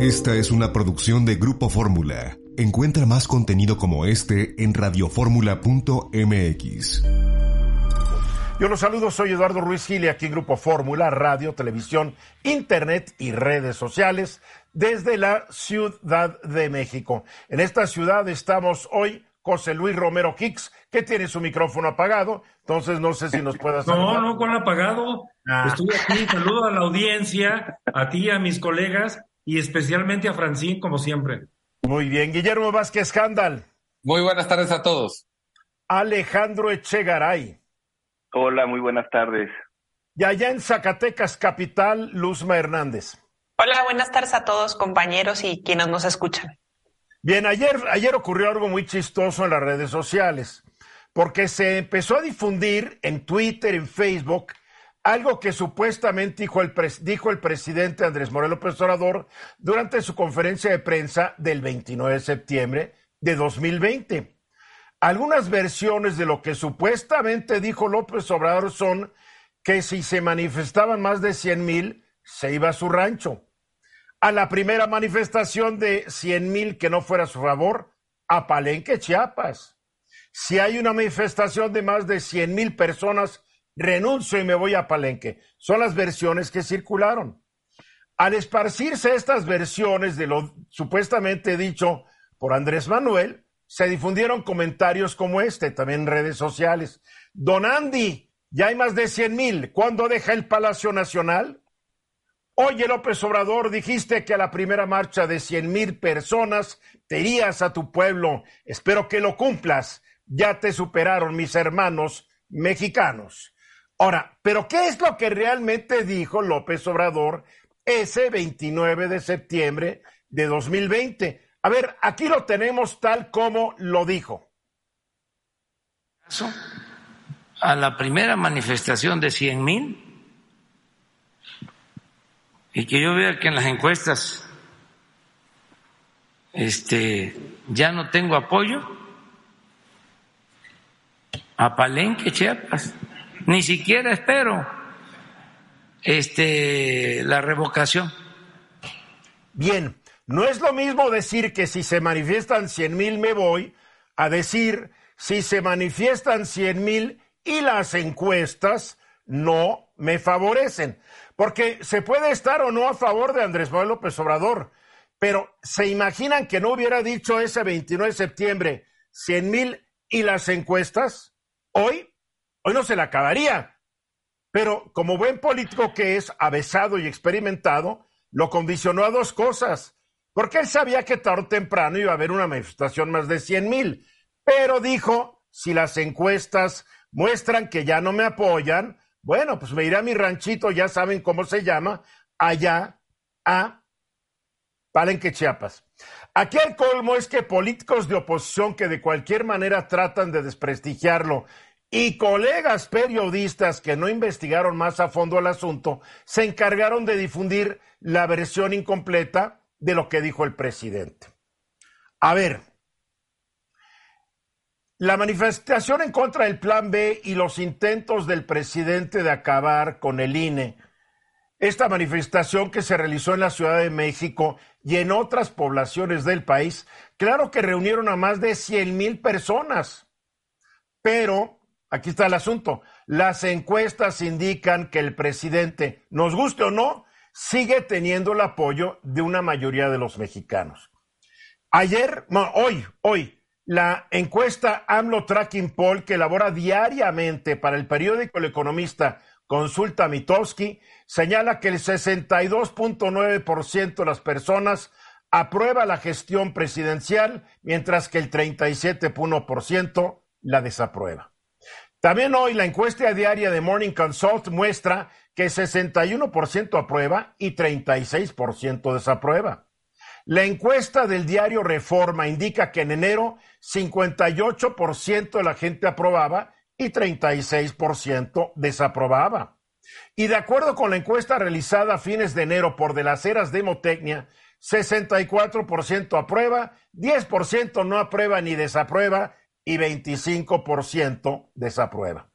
Esta es una producción de Grupo Fórmula. Encuentra más contenido como este en radioformula.mx. Yo los saludo, soy Eduardo Ruiz Gil y aquí en Grupo Fórmula, radio, televisión, internet y redes sociales desde la Ciudad de México. En esta ciudad estamos hoy José Luis Romero Hicks, que tiene su micrófono apagado, entonces no sé si nos puedas No, no, con apagado. Ah. Estoy aquí, saludo a la audiencia, a ti, a mis colegas y especialmente a Francín, como siempre. Muy bien, Guillermo Vázquez Cándal, Muy buenas tardes a todos. Alejandro Echegaray, Hola, muy buenas tardes. y allá en Zacatecas Capital, Luzma Hernández. Hola, buenas tardes a todos compañeros y quienes nos escuchan. Bien, ayer, ayer ocurrió algo muy chistoso en las redes sociales, porque se empezó a difundir en Twitter, en Facebook, algo que supuestamente dijo el, dijo el presidente Andrés Moreno López Obrador durante su conferencia de prensa del 29 de septiembre de 2020. Algunas versiones de lo que supuestamente dijo López Obrador son que si se manifestaban más de 100 mil, se iba a su rancho a la primera manifestación de 100 mil que no fuera a su favor, a Palenque, Chiapas. Si hay una manifestación de más de 100 mil personas, renuncio y me voy a Palenque. Son las versiones que circularon. Al esparcirse estas versiones de lo supuestamente dicho por Andrés Manuel, se difundieron comentarios como este, también en redes sociales. Don Andy, ya hay más de 100 mil. ¿Cuándo deja el Palacio Nacional? Oye, López Obrador, dijiste que a la primera marcha de 100 mil personas te irías a tu pueblo. Espero que lo cumplas. Ya te superaron mis hermanos mexicanos. Ahora, ¿pero qué es lo que realmente dijo López Obrador ese 29 de septiembre de 2020? A ver, aquí lo tenemos tal como lo dijo. a la primera manifestación de 100 mil y que yo vea que en las encuestas este, ya no tengo apoyo a Palenque, Chiapas, ni siquiera espero este, la revocación. Bien, no es lo mismo decir que si se manifiestan 100 mil me voy, a decir si se manifiestan 100 mil y las encuestas no me favorecen. Porque se puede estar o no a favor de Andrés Manuel López Obrador, pero ¿se imaginan que no hubiera dicho ese 29 de septiembre 100 mil y las encuestas? Hoy, hoy no se la acabaría. Pero como buen político que es, avesado y experimentado, lo condicionó a dos cosas. Porque él sabía que tarde o temprano iba a haber una manifestación más de 100 mil. Pero dijo, si las encuestas muestran que ya no me apoyan, bueno, pues me iré a mi ranchito, ya saben cómo se llama, allá a Palenque, Chiapas. Aquí el colmo es que políticos de oposición que de cualquier manera tratan de desprestigiarlo y colegas periodistas que no investigaron más a fondo el asunto se encargaron de difundir la versión incompleta de lo que dijo el presidente. A ver, la manifestación en contra del Plan B y los intentos del presidente de acabar con el INE, esta manifestación que se realizó en la Ciudad de México y en otras poblaciones del país, claro que reunieron a más de 100 mil personas. Pero, aquí está el asunto, las encuestas indican que el presidente, nos guste o no, sigue teniendo el apoyo de una mayoría de los mexicanos. Ayer, no, hoy, hoy, la encuesta AMLO Tracking Poll que elabora diariamente para el periódico El Economista Consulta Mitowski señala que el 62.9% de las personas aprueba la gestión presidencial, mientras que el 37.1% la desaprueba. También hoy la encuesta diaria de Morning Consult muestra que 61% aprueba y 36% desaprueba. La encuesta del diario Reforma indica que en enero 58% de la gente aprobaba y 36% desaprobaba. Y de acuerdo con la encuesta realizada a fines de enero por De las Heras Demotecnia, 64% aprueba, 10% no aprueba ni desaprueba y 25% desaprueba.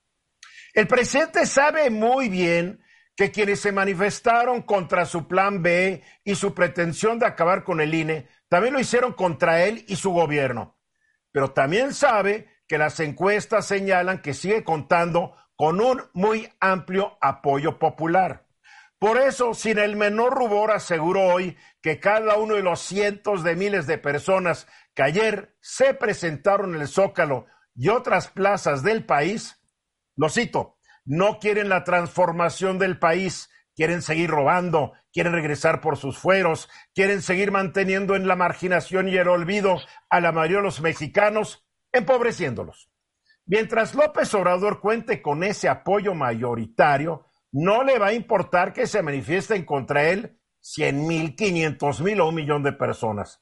El presidente sabe muy bien que quienes se manifestaron contra su plan B y su pretensión de acabar con el INE también lo hicieron contra él y su gobierno. Pero también sabe que las encuestas señalan que sigue contando con un muy amplio apoyo popular. Por eso, sin el menor rubor, aseguró hoy que cada uno de los cientos de miles de personas que ayer se presentaron en el Zócalo y otras plazas del país, lo cito, no quieren la transformación del país, quieren seguir robando, quieren regresar por sus fueros, quieren seguir manteniendo en la marginación y el olvido a la mayoría de los mexicanos, empobreciéndolos. Mientras López Obrador cuente con ese apoyo mayoritario, no le va a importar que se manifiesten contra él cien mil, quinientos mil o un millón de personas.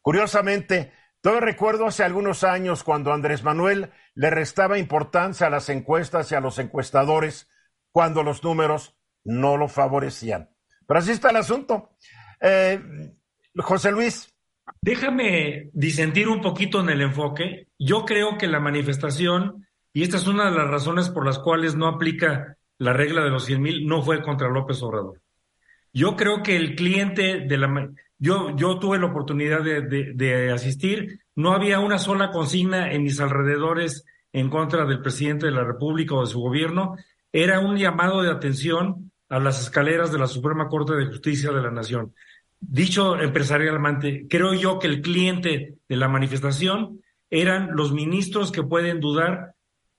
Curiosamente, todo recuerdo hace algunos años cuando Andrés Manuel le restaba importancia a las encuestas y a los encuestadores cuando los números no lo favorecían. Pero así está el asunto. Eh, José Luis. Déjame disentir un poquito en el enfoque. Yo creo que la manifestación, y esta es una de las razones por las cuales no aplica la regla de los 100 mil, no fue contra López Obrador. Yo creo que el cliente de la... Yo, yo tuve la oportunidad de, asistir, no había una sola consigna en mis alrededores en contra del presidente de la República o de su gobierno, era un llamado de atención a las escaleras de la Suprema Corte de Justicia de la Nación. Dicho empresarialmente, creo yo que el cliente de la manifestación eran los ministros que pueden dudar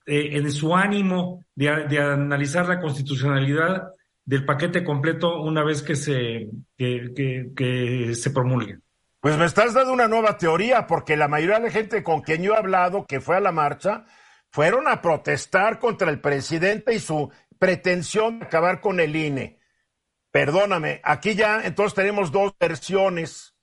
eh, en su ánimo de, analizar la constitucionalidad del paquete completo una vez que se, se promulgue. Pues me estás dando una nueva teoría, porque la mayoría de gente con quien yo he hablado que fue a la marcha fueron a protestar contra el presidente y su pretensión de acabar con el INE. Perdóname, aquí ya entonces tenemos dos versiones.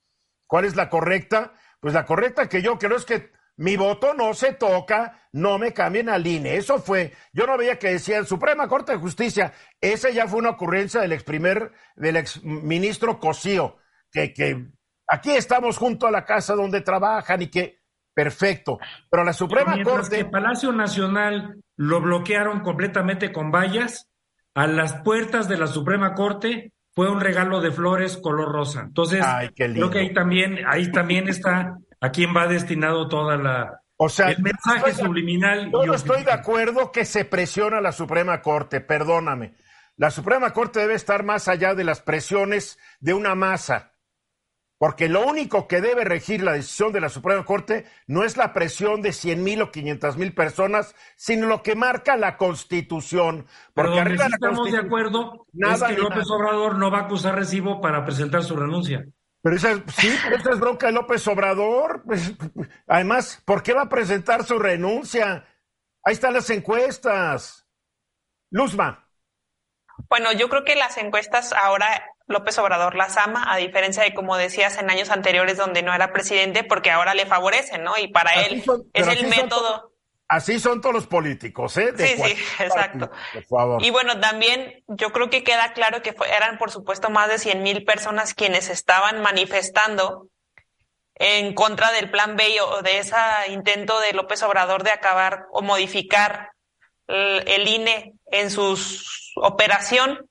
¿Cuál es la correcta? Pues la correcta que yo creo es que mi voto no se toca, no me cambien al INE. Eso fue, yo no veía que decía el Suprema Corte de Justicia, esa ya fue una ocurrencia del ex primer, del ex ministro Cosío, que, que aquí estamos junto a la casa donde trabajan y que, perfecto. Pero la Suprema Corte. Que Palacio Nacional lo bloquearon completamente con vallas, a las puertas de la Suprema Corte fue un regalo de flores color rosa. Entonces, creo que ahí también, ahí también está a quién va destinado toda la o sea, el mensaje subliminal. Yo no estoy de acuerdo que se presiona la Suprema Corte, perdóname. La Suprema Corte debe estar más allá de las presiones de una masa, porque lo único que debe regir la decisión de la Suprema Corte no es la presión de cien mil o quinientas mil personas, sino lo que marca la Constitución. Porque Pero estamos de acuerdo es que López Obrador no va a acusar recibo para presentar su renuncia. Pero esa, sí, pero esa es bronca de López Obrador. Pues, además, ¿por qué va a presentar su renuncia? Ahí están las encuestas. Luzma. Bueno, yo creo que las encuestas ahora López Obrador las ama, a diferencia de como decías en años anteriores donde no era presidente, porque ahora le favorecen, ¿no? Y para él es el método. Así son todos los políticos, ¿eh? sí, sí, exacto. Por favor. Y bueno, también yo creo que queda claro que eran, por supuesto, más de 100 mil personas quienes estaban manifestando en contra del plan B o de ese intento de López Obrador de acabar o modificar el, INE en su operación.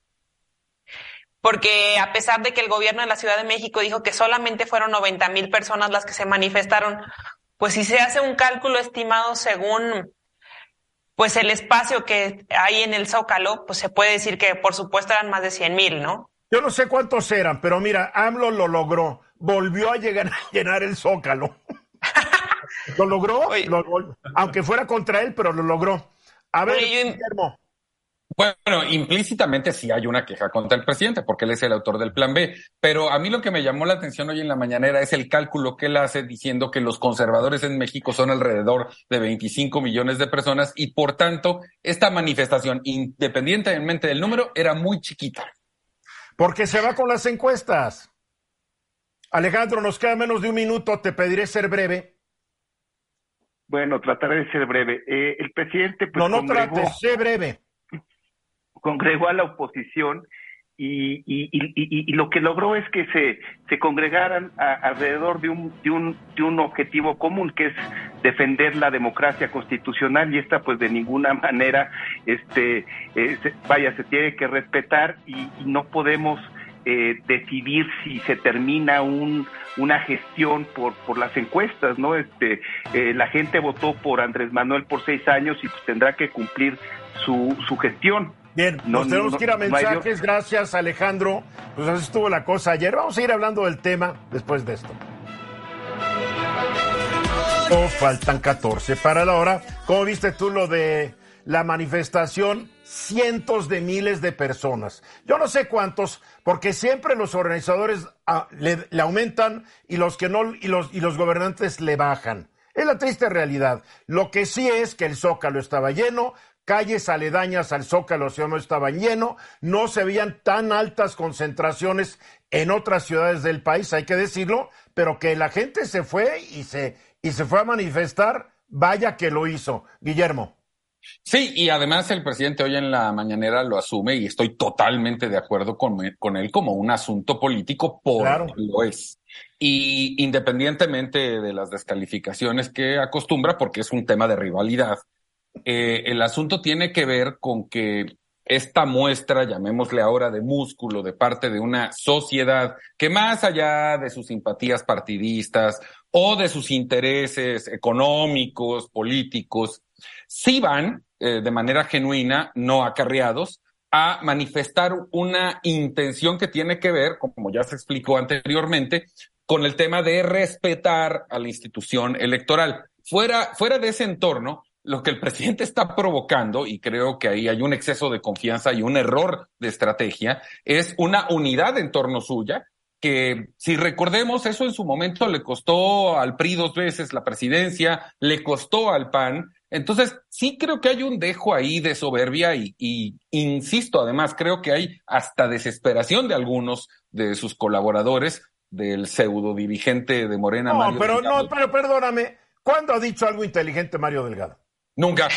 Porque a pesar de que el gobierno de la Ciudad de México dijo que solamente fueron 90 mil personas las que se manifestaron, pues si se hace un cálculo estimado según pues el espacio que hay en el Zócalo, pues se puede decir que por supuesto eran más de 100 mil, ¿no? Yo no sé cuántos eran, pero mira, AMLO lo logró, volvió a llegar a llenar el Zócalo. lo logró, aunque fuera contra él, pero lo logró. A ver, Guillermo, bueno, implícitamente sí hay una queja contra el presidente, porque él es el autor del plan B. Pero a mí lo que me llamó la atención hoy en la mañanera es el cálculo que él hace diciendo que los conservadores en México son alrededor de 25 millones de personas y por tanto esta manifestación, independientemente del número, era muy chiquita. Porque se va con las encuestas. Alejandro, nos queda menos de un minuto, te pediré ser breve. Bueno, trataré de ser breve. Eh, el presidente... Pues, no, no trates, sé breve. Congregó a la oposición y, y, lo que logró es que se, se congregaran alrededor de un, de, un, de un objetivo común, que es defender la democracia constitucional y esta pues de ninguna manera, este, eh, vaya, se tiene que respetar y, no podemos eh, decidir si se termina un, una gestión por, por las encuestas, ¿no? Este, eh, la gente votó por Andrés Manuel por seis años y pues tendrá que cumplir su, su gestión. Bien, nos tenemos que ir a mensajes. Gracias, Alejandro. Pues así estuvo la cosa ayer. Vamos a ir hablando del tema después de esto. Oh, faltan 14 para la hora. ¿Cómo viste tú lo de la manifestación? Cientos de miles de personas. Yo no sé cuántos, porque siempre los organizadores ah, le, le, aumentan y los que no y los y los gobernantes le bajan. Es la triste realidad. Lo que sí es que el Zócalo estaba lleno, calles aledañas al Zócalo no estaban lleno, no se veían tan altas concentraciones en otras ciudades del país, hay que decirlo, pero que la gente se fue y se, y se fue a manifestar, vaya que lo hizo. Guillermo. Sí, y además el presidente hoy en la mañanera lo asume y estoy totalmente de acuerdo con, con él como un asunto político, porque lo es. Y independientemente de las descalificaciones que acostumbra, porque es un tema de rivalidad, eh, el asunto tiene que ver con que esta muestra, llamémosle ahora de músculo, de parte de una sociedad que más allá de sus simpatías partidistas o de sus intereses económicos, políticos, sí van eh, de manera genuina, no acarreados, a manifestar una intención que tiene que ver, como ya se explicó anteriormente, con el tema de respetar a la institución electoral. Fuera, fuera de ese entorno, lo que el presidente está provocando, y creo que ahí hay un exceso de confianza y un error de estrategia, es una unidad en torno suya, que si recordemos, eso en su momento le costó al PRI dos veces la presidencia, le costó al PAN. Entonces, sí creo que hay un dejo ahí de soberbia y, y insisto, además, creo que hay hasta desesperación de algunos de sus colaboradores del pseudo dirigente de Morena. No, pero no, pero perdóname, ¿cuándo ha dicho algo inteligente Mario Delgado? Nunca,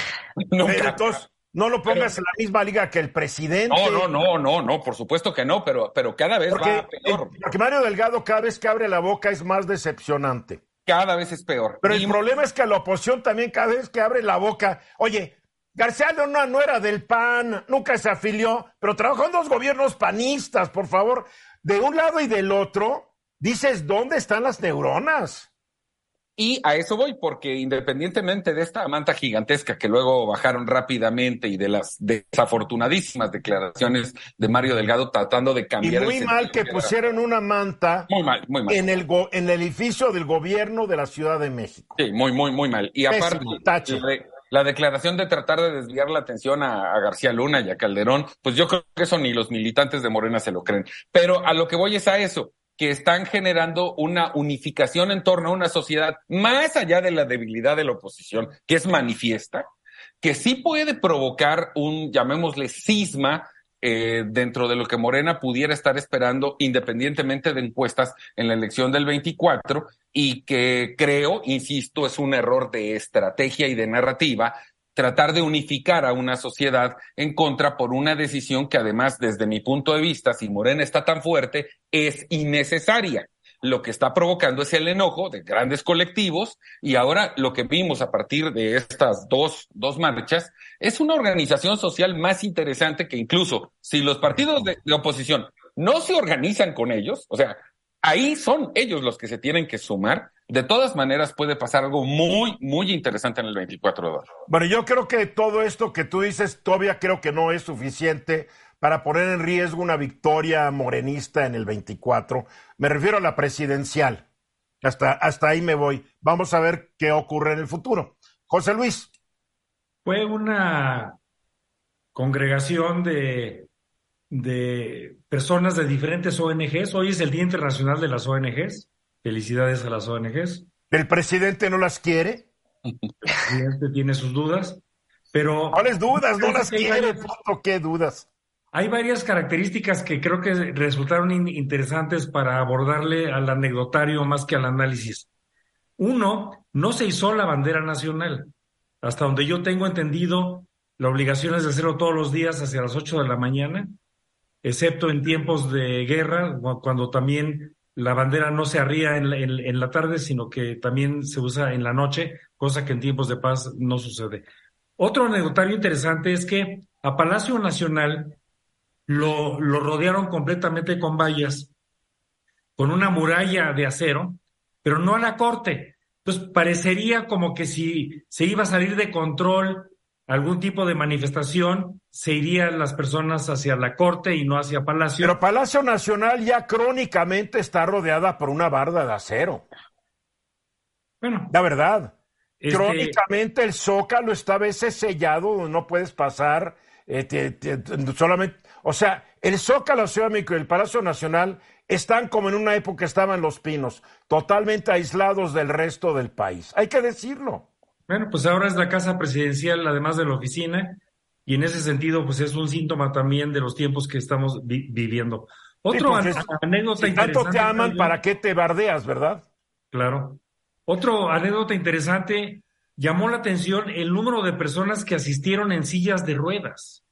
nunca. Entonces, no lo pongas en la misma liga que el presidente. No, no, no, no, no, por supuesto que no, pero, pero cada vez va peor. Porque Mario Delgado cada vez que abre la boca es más decepcionante. Cada vez es peor. Pero el problema es que la oposición también cada vez que abre la boca, oye, García Leona no era del PAN, nunca se afilió, pero trabajó en dos gobiernos panistas, por favor. De un lado y del otro, dices, ¿dónde están las neuronas? Y a eso voy, porque independientemente de esta manta gigantesca que luego bajaron rápidamente y de las desafortunadísimas declaraciones de Mario Delgado tratando de cambiar. Y muy mal que pusieron una manta En, el en el edificio del gobierno de la Ciudad de México. Sí, muy, muy, muy mal. Y aparte, la, declaración de tratar de desviar la atención a, a García Luna y a Calderón, pues yo creo que eso ni los militantes de Morena se lo creen. Pero a lo que voy es a eso que están generando una unificación en torno a una sociedad más allá de la debilidad de la oposición, que es manifiesta, que sí puede provocar un, llamémosle, cisma eh, dentro de lo que Morena pudiera estar esperando, independientemente de encuestas en la elección del 24, y que creo, insisto, es un error de estrategia y de narrativa tratar de unificar a una sociedad en contra por una decisión que además, desde mi punto de vista, si Morena está tan fuerte, es innecesaria. Lo que está provocando es el enojo de grandes colectivos y ahora lo que vimos a partir de estas dos, dos marchas es una organización social más interesante que incluso si los partidos de, de oposición no se organizan con ellos, o sea, ahí son ellos los que se tienen que sumar de todas maneras puede pasar algo muy, muy interesante en el 24 de Bueno, yo creo que todo esto que tú dices todavía creo que no es suficiente para poner en riesgo una victoria morenista en el 24. Me refiero a la presidencial. Hasta, hasta ahí me voy. Vamos a ver qué ocurre en el futuro. José Luis. Fue una congregación de, de personas de diferentes ONGs. Hoy es el Día Internacional de las ONGs Felicidades a las ONGs. ¿El presidente no las quiere? El presidente tiene sus dudas, pero... ¿Cuáles dudas? No las quiere, ¿qué dudas? hay varias características que creo que resultaron interesantes para abordarle al anecdotario más que al análisis. Uno, no se hizo la bandera nacional. Hasta donde yo tengo entendido, la obligación es de hacerlo todos los días hacia las 8 de la mañana, excepto en tiempos de guerra, cuando también la bandera no se arría en la, tarde, sino que también se usa en la noche, cosa que en tiempos de paz no sucede. Otro anecdotario interesante es que a Palacio Nacional lo, lo rodearon completamente con vallas, con una muralla de acero, pero no a la corte. Entonces parecería como que si se iba a salir de control algún tipo de manifestación, se irían las personas hacia la corte y no hacia Palacio. Pero Palacio Nacional ya crónicamente está rodeada por una barda de acero. Bueno. La verdad. Este crónicamente el zócalo está a veces sellado, no puedes pasar. Eh, solamente o sea, el Zócalo Ciudad de México y el Palacio Nacional están como en una época estaban los pinos, totalmente aislados del resto del país. Hay que decirlo. Bueno, pues ahora es la casa presidencial, además de la oficina, y en ese sentido, pues es un síntoma también de los tiempos que estamos viviendo. Otro anécdota si tanto te aman, ¿para qué te bardeas, verdad? Claro. Otro anécdota interesante, llamó la atención el número de personas que asistieron en sillas de ruedas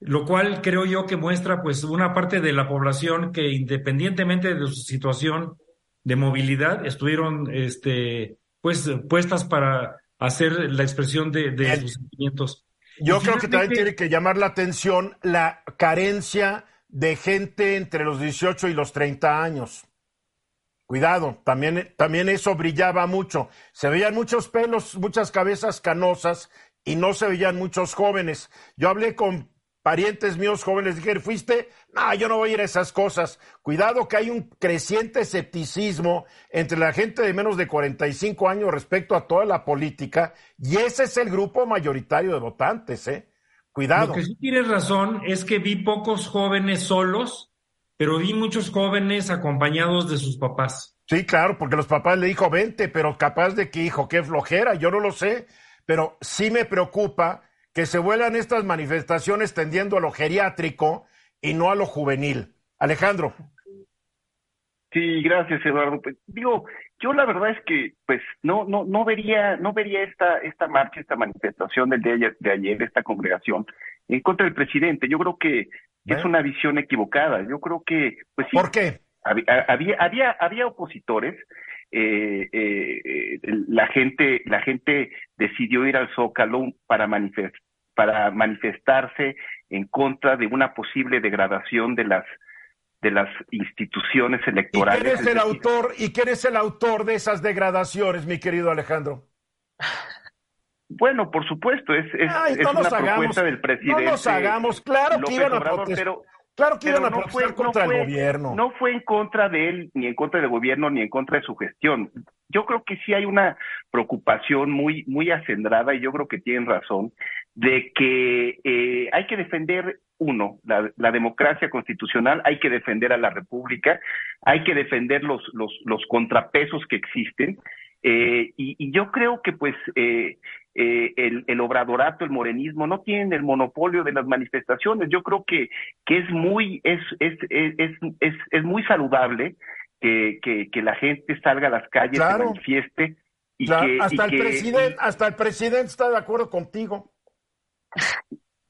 lo cual creo yo que muestra pues una parte de la población que independientemente de su situación de movilidad estuvieron este pues puestas para hacer la expresión de, sus sentimientos. Yo creo que también tiene que llamar la atención la carencia de gente entre los 18 y los 30 años. Cuidado, también, también eso brillaba mucho. Se veían muchos pelos, muchas cabezas canosas y no se veían muchos jóvenes. Yo hablé con parientes míos jóvenes dijeron, ¿fuiste? No, yo no voy a ir a esas cosas. Cuidado que hay un creciente escepticismo entre la gente de menos de 45 años respecto a toda la política y ese es el grupo mayoritario de votantes, ¿eh? Cuidado. Lo que sí tienes razón es que vi pocos jóvenes solos, pero vi muchos jóvenes acompañados de sus papás. Sí, claro, porque los papás le dijo, vente, pero capaz de que, hijo, qué flojera, yo no lo sé, pero sí me preocupa que se vuelan estas manifestaciones tendiendo a lo geriátrico y no a lo juvenil. Alejandro. Sí, gracias Eduardo. Pues, digo, yo la verdad es que pues no no no vería no vería esta esta marcha, esta manifestación del día de ayer de esta congregación en contra del presidente. Yo creo que es una visión equivocada. Yo creo que pues sí, ¿Por qué? Había había había opositores eh, eh, la gente la gente decidió ir al Zócalo para para manifestarse en contra de una posible degradación de las de las instituciones electorales. ¿Y quién es el autor y quién es el autor de esas degradaciones, mi querido Alejandro? Bueno, por supuesto, es, es, una propuesta del presidente. No nos hagamos, claro que iban a protestar. Claro que iban a no fue, contra el gobierno. No fue en contra de él, ni en contra del gobierno, ni en contra de su gestión. Yo creo que sí hay una preocupación muy, muy acendrada, y yo creo que tienen razón, de que eh, hay que defender, uno, la, democracia constitucional, hay que defender a la República, hay que defender los, los, los contrapesos que existen, eh, y, y, yo creo que pues eh, eh, el, el, obradorato, el morenismo, no tienen el monopolio de las manifestaciones. Yo creo que, que es muy, es, es, es, es, es muy saludable que, que, que, la gente salga a las calles, se manifieste. Y que, hasta, el presidente, hasta el presidente está de acuerdo contigo.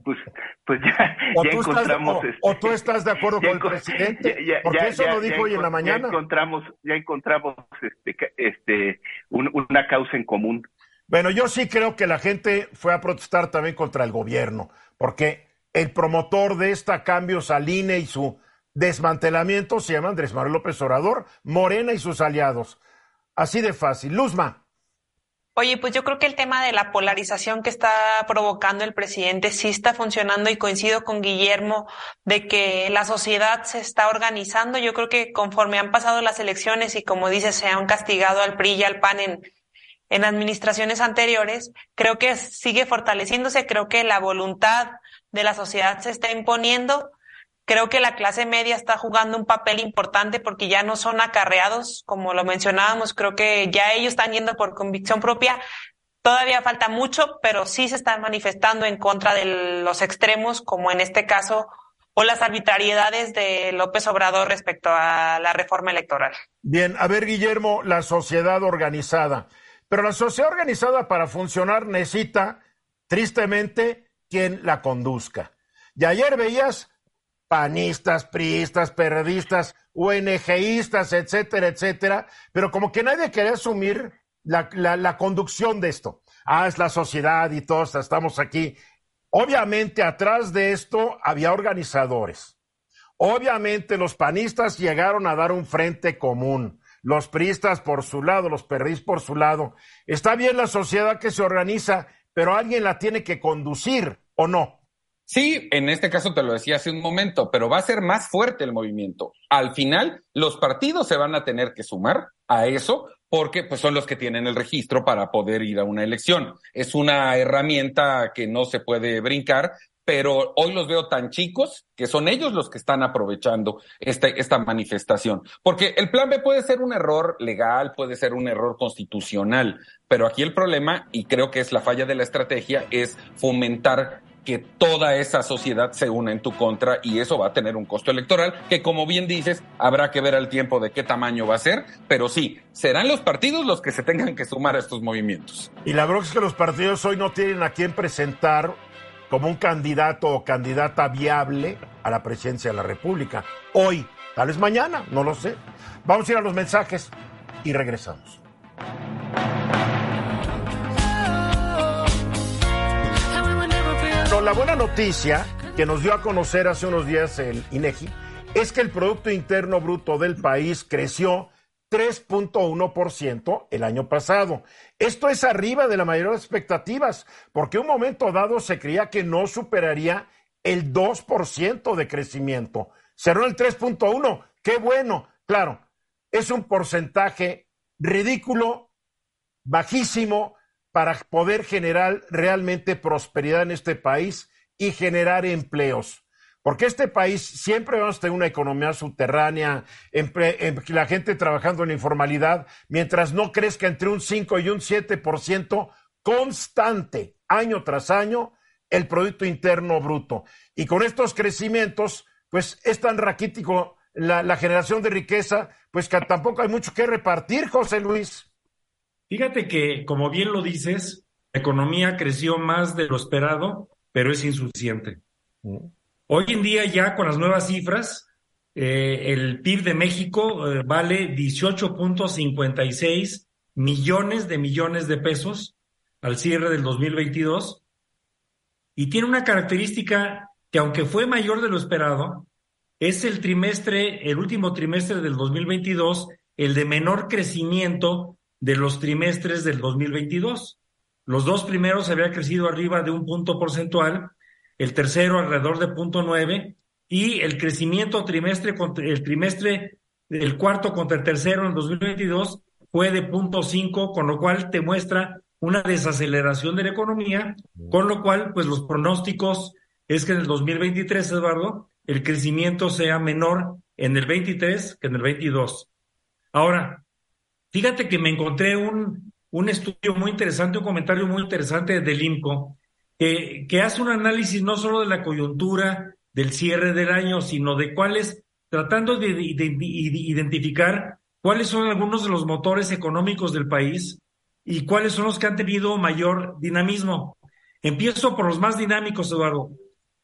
Pues, pues ya, ya encontramos. Estás, o, tú estás de acuerdo con el presidente, porque eso lo dijo hoy en la mañana. Ya encontramos, ya encontramos este, este, una causa en común. Bueno, yo sí creo que la gente fue a protestar también contra el gobierno, porque el promotor de esta cambios al INE y su desmantelamiento se llama Andrés Manuel López Obrador, Morena y sus aliados. Así de fácil. Luzma. Oye, pues yo creo que el tema de la polarización que está provocando el presidente sí está funcionando y coincido con Guillermo de que la sociedad se está organizando. Yo creo que conforme han pasado las elecciones y como dice, se han castigado al PRI y al PAN en, en administraciones anteriores, creo que sigue fortaleciéndose, creo que la voluntad de la sociedad se está imponiendo, creo que la clase media está jugando un papel importante porque ya no son acarreados, como lo mencionábamos, creo que ya ellos están yendo por convicción propia. Todavía falta mucho, pero sí se están manifestando en contra de los extremos, como en este caso o las arbitrariedades de López Obrador respecto a la reforma electoral. Bien, a ver, Guillermo, la sociedad organizada. Pero la sociedad organizada para funcionar necesita, tristemente, quien la conduzca. Y ayer veías panistas, priistas, periodistas, ONGistas, etcétera, etcétera, pero como que nadie quería asumir la, conducción de esto. Ah, es la sociedad y todos estamos aquí. Obviamente atrás de esto había organizadores. Obviamente los panistas llegaron a dar un frente común. Los priistas por su lado, los perris por su lado. Está bien la sociedad que se organiza, pero alguien la tiene que conducir, ¿o no? Sí, en este caso te lo decía hace un momento, pero va a ser más fuerte el movimiento. Al final, los partidos se van a tener que sumar a eso porque pues, son los que tienen el registro para poder ir a una elección. Es una herramienta que no se puede brincar, pero hoy los veo tan chicos que son ellos los que están aprovechando este, esta manifestación. Porque el plan B puede ser un error legal, puede ser un error constitucional, pero aquí el problema, y creo que es la falla de la estrategia, es fomentar que toda esa sociedad se una en tu contra y eso va a tener un costo electoral que como bien dices habrá que ver al tiempo de qué tamaño va a ser, pero sí, serán los partidos los que se tengan que sumar a estos movimientos. Y la verdad es que los partidos hoy no tienen a quién presentar como un candidato o candidata viable a la presidencia de la República. Hoy, tal vez mañana, no lo sé. Vamos a ir a los mensajes y regresamos. La buena noticia que nos dio a conocer hace unos días el INEGI es que el Producto Interno Bruto del país creció 3.1% el año pasado. Esto es arriba de la mayoría de expectativas, porque un momento dado se creía que no superaría el 2% de crecimiento. Cerró el 3.1, qué bueno. Claro, es un porcentaje ridículo, bajísimo, para poder generar realmente prosperidad en este país y generar empleos. Porque este país siempre vamos a tener una economía subterránea, la gente trabajando en la informalidad, mientras no crezca entre un 5 y un 7% constante, año tras año, el Producto Interno Bruto. Y con estos crecimientos, pues es tan raquítico la, la generación de riqueza, pues que tampoco hay mucho que repartir, José Luis. Fíjate que, como bien lo dices, la economía creció más de lo esperado, pero es insuficiente. Mm. Hoy en día ya con las nuevas cifras, eh, el PIB de México eh, vale 18.56 millones de millones de pesos al cierre del 2022 y tiene una característica que aunque fue mayor de lo esperado, es el trimestre, el último trimestre del 2022, el de menor crecimiento de los trimestres del 2022. Los dos primeros había crecido arriba de un punto porcentual, el tercero alrededor de punto nueve y el crecimiento trimestre contra el trimestre el cuarto contra el tercero en 2022 fue de punto cinco, con lo cual te muestra una desaceleración de la economía, con lo cual pues los pronósticos es que en el 2023, Eduardo, el crecimiento sea menor en el 23 que en el 22. Ahora, Fíjate que me encontré un, un estudio muy interesante, un comentario muy interesante del IMCO, que, que hace un análisis no solo de la coyuntura del cierre del año, sino de cuáles, tratando de, identificar cuáles son algunos de los motores económicos del país y cuáles son los que han tenido mayor dinamismo. Empiezo por los más dinámicos, Eduardo.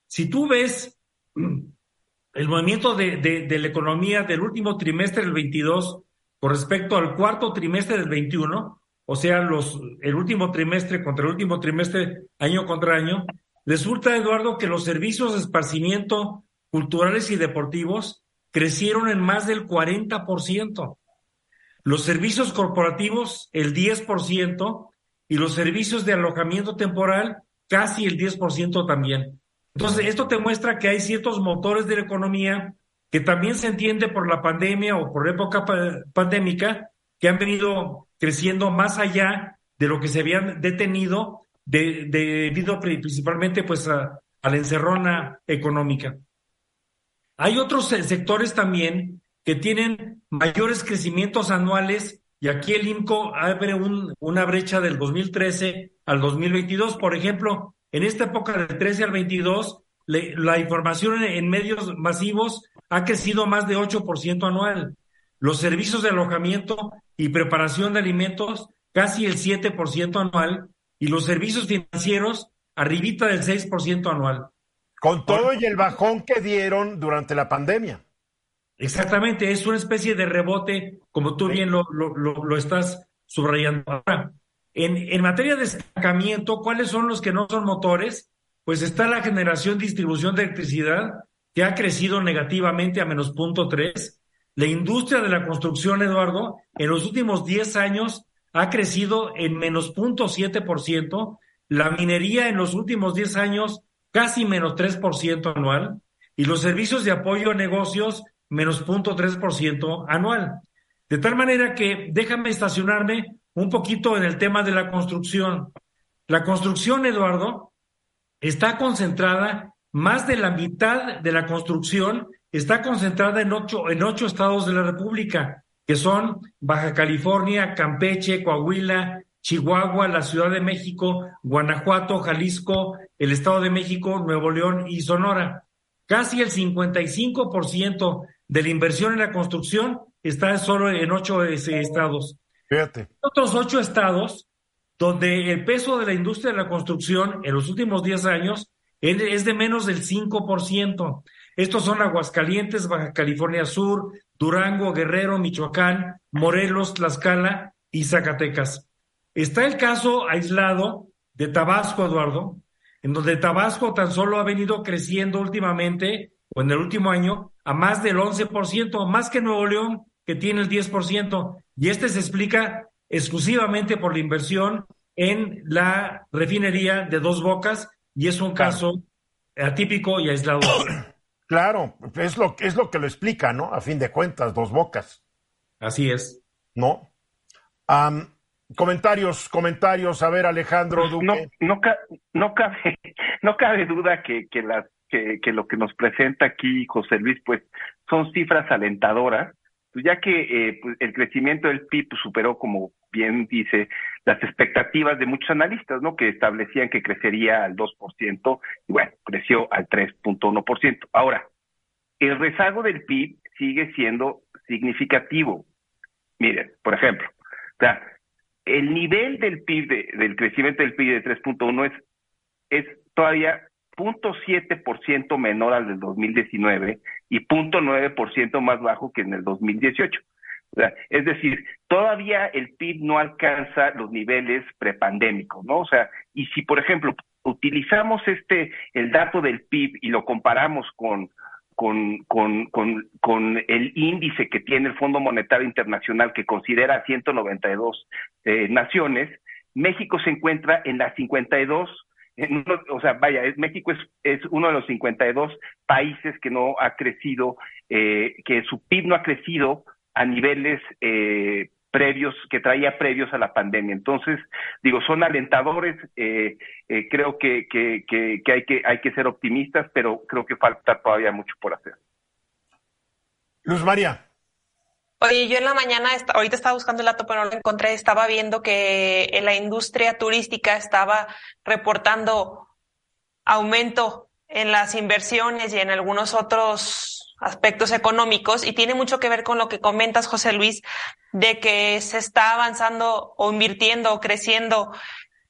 Si tú ves el movimiento de, de, de la economía del último trimestre del 22 con respecto al cuarto trimestre del 21, o sea, los, el último trimestre contra el último trimestre, año contra año, resulta, Eduardo, que los servicios de esparcimiento culturales y deportivos crecieron en más del 40%. Los servicios corporativos, el 10%, y los servicios de alojamiento temporal, casi el 10% también. Entonces, esto te muestra que hay ciertos motores de la economía que también se entiende por la pandemia o por época pandémica, que han venido creciendo más allá de lo que se habían detenido debido principalmente pues a, la encerrona económica. Hay otros sectores también que tienen mayores crecimientos anuales y aquí el INCO abre una brecha del 2013 al 2022. Por ejemplo, en esta época del 13 al 22 la información en, medios masivos ha crecido más de 8% anual. Los servicios de alojamiento y preparación de alimentos casi el 7% anual y los servicios financieros arribita del 6% anual. Con todo y el bajón que dieron durante la pandemia. Exactamente, es una especie de rebote, como tú bien lo, lo, estás subrayando ahora. En, en materia de estancamiento, ¿cuáles son los que no son motores? Pues está la generación distribución de electricidad, que ha crecido negativamente a menos punto tres. La industria de la construcción, Eduardo, en los últimos 10 años ha crecido en menos punto siete por ciento. La minería en los últimos 10 años casi menos 3% anual. Y los servicios de apoyo a negocios menos 0.3% anual. De tal manera que déjame estacionarme un poquito en el tema de la construcción. La construcción, Eduardo, está concentrada, más de la mitad de la construcción está concentrada en ocho, en ocho estados de la República, que son Baja California, Campeche, Coahuila, Chihuahua, la Ciudad de México, Guanajuato, Jalisco, el Estado de México, Nuevo León y Sonora. Casi el 55% de la inversión en la construcción está solo en ocho estados. Fíjate. Otros ocho estados donde el peso de la industria de la construcción en los últimos 10 años es de menos del 5%. Estos son Aguascalientes, Baja California Sur, Durango, Guerrero, Michoacán, Morelos, Tlaxcala y Zacatecas. Está el caso aislado de Tabasco, Eduardo, en donde Tabasco tan solo ha venido creciendo últimamente o en el último año a más del 11%, más que Nuevo León, que tiene el 10%. Y este se explica exclusivamente por la inversión en la refinería de Dos Bocas y es un caso atípico y aislado. Claro, es lo, es lo que lo explica, ¿no? A fin de cuentas, Dos Bocas. Así es. ¿No? comentarios, comentarios. A ver, Alejandro Duque. No, no, no, cabe, no cabe duda que, que las que, que lo que nos presenta aquí José Luis, pues son cifras alentadoras, pues ya que eh, pues, el crecimiento del PIB superó, como bien dice, las expectativas de muchos analistas, ¿no? Que establecían que crecería al 2%, y bueno, creció al 3.1%. Ahora, el rezago del PIB sigue siendo significativo. Miren, por ejemplo, o sea, el nivel del PIB, del crecimiento del PIB de 3.1 es, es todavía 0.7% menor al del 2019 y 0.9% más bajo que en el 2018. Es decir, todavía el PIB no alcanza los niveles prepandémicos, ¿no? O sea, y si por ejemplo utilizamos este el dato del PIB y lo comparamos con con, con, con, con el índice que tiene el Fondo Monetario Internacional que considera 192 eh, naciones, México se encuentra en las 52 o sea, vaya, México es, es uno de los 52 países que no ha crecido, eh, que su PIB no ha crecido a niveles eh, previos, que traía previos a la pandemia. Entonces, digo, son alentadores, eh, creo que, que, que, que, hay que hay que ser optimistas, pero creo que falta todavía mucho por hacer. Luz María. Oye, yo en la mañana, ahorita estaba buscando el dato, pero no lo encontré, estaba viendo que en la industria turística estaba reportando aumento en las inversiones y en algunos otros aspectos económicos y tiene mucho que ver con lo que comentas, José Luis, de que se está avanzando o invirtiendo o creciendo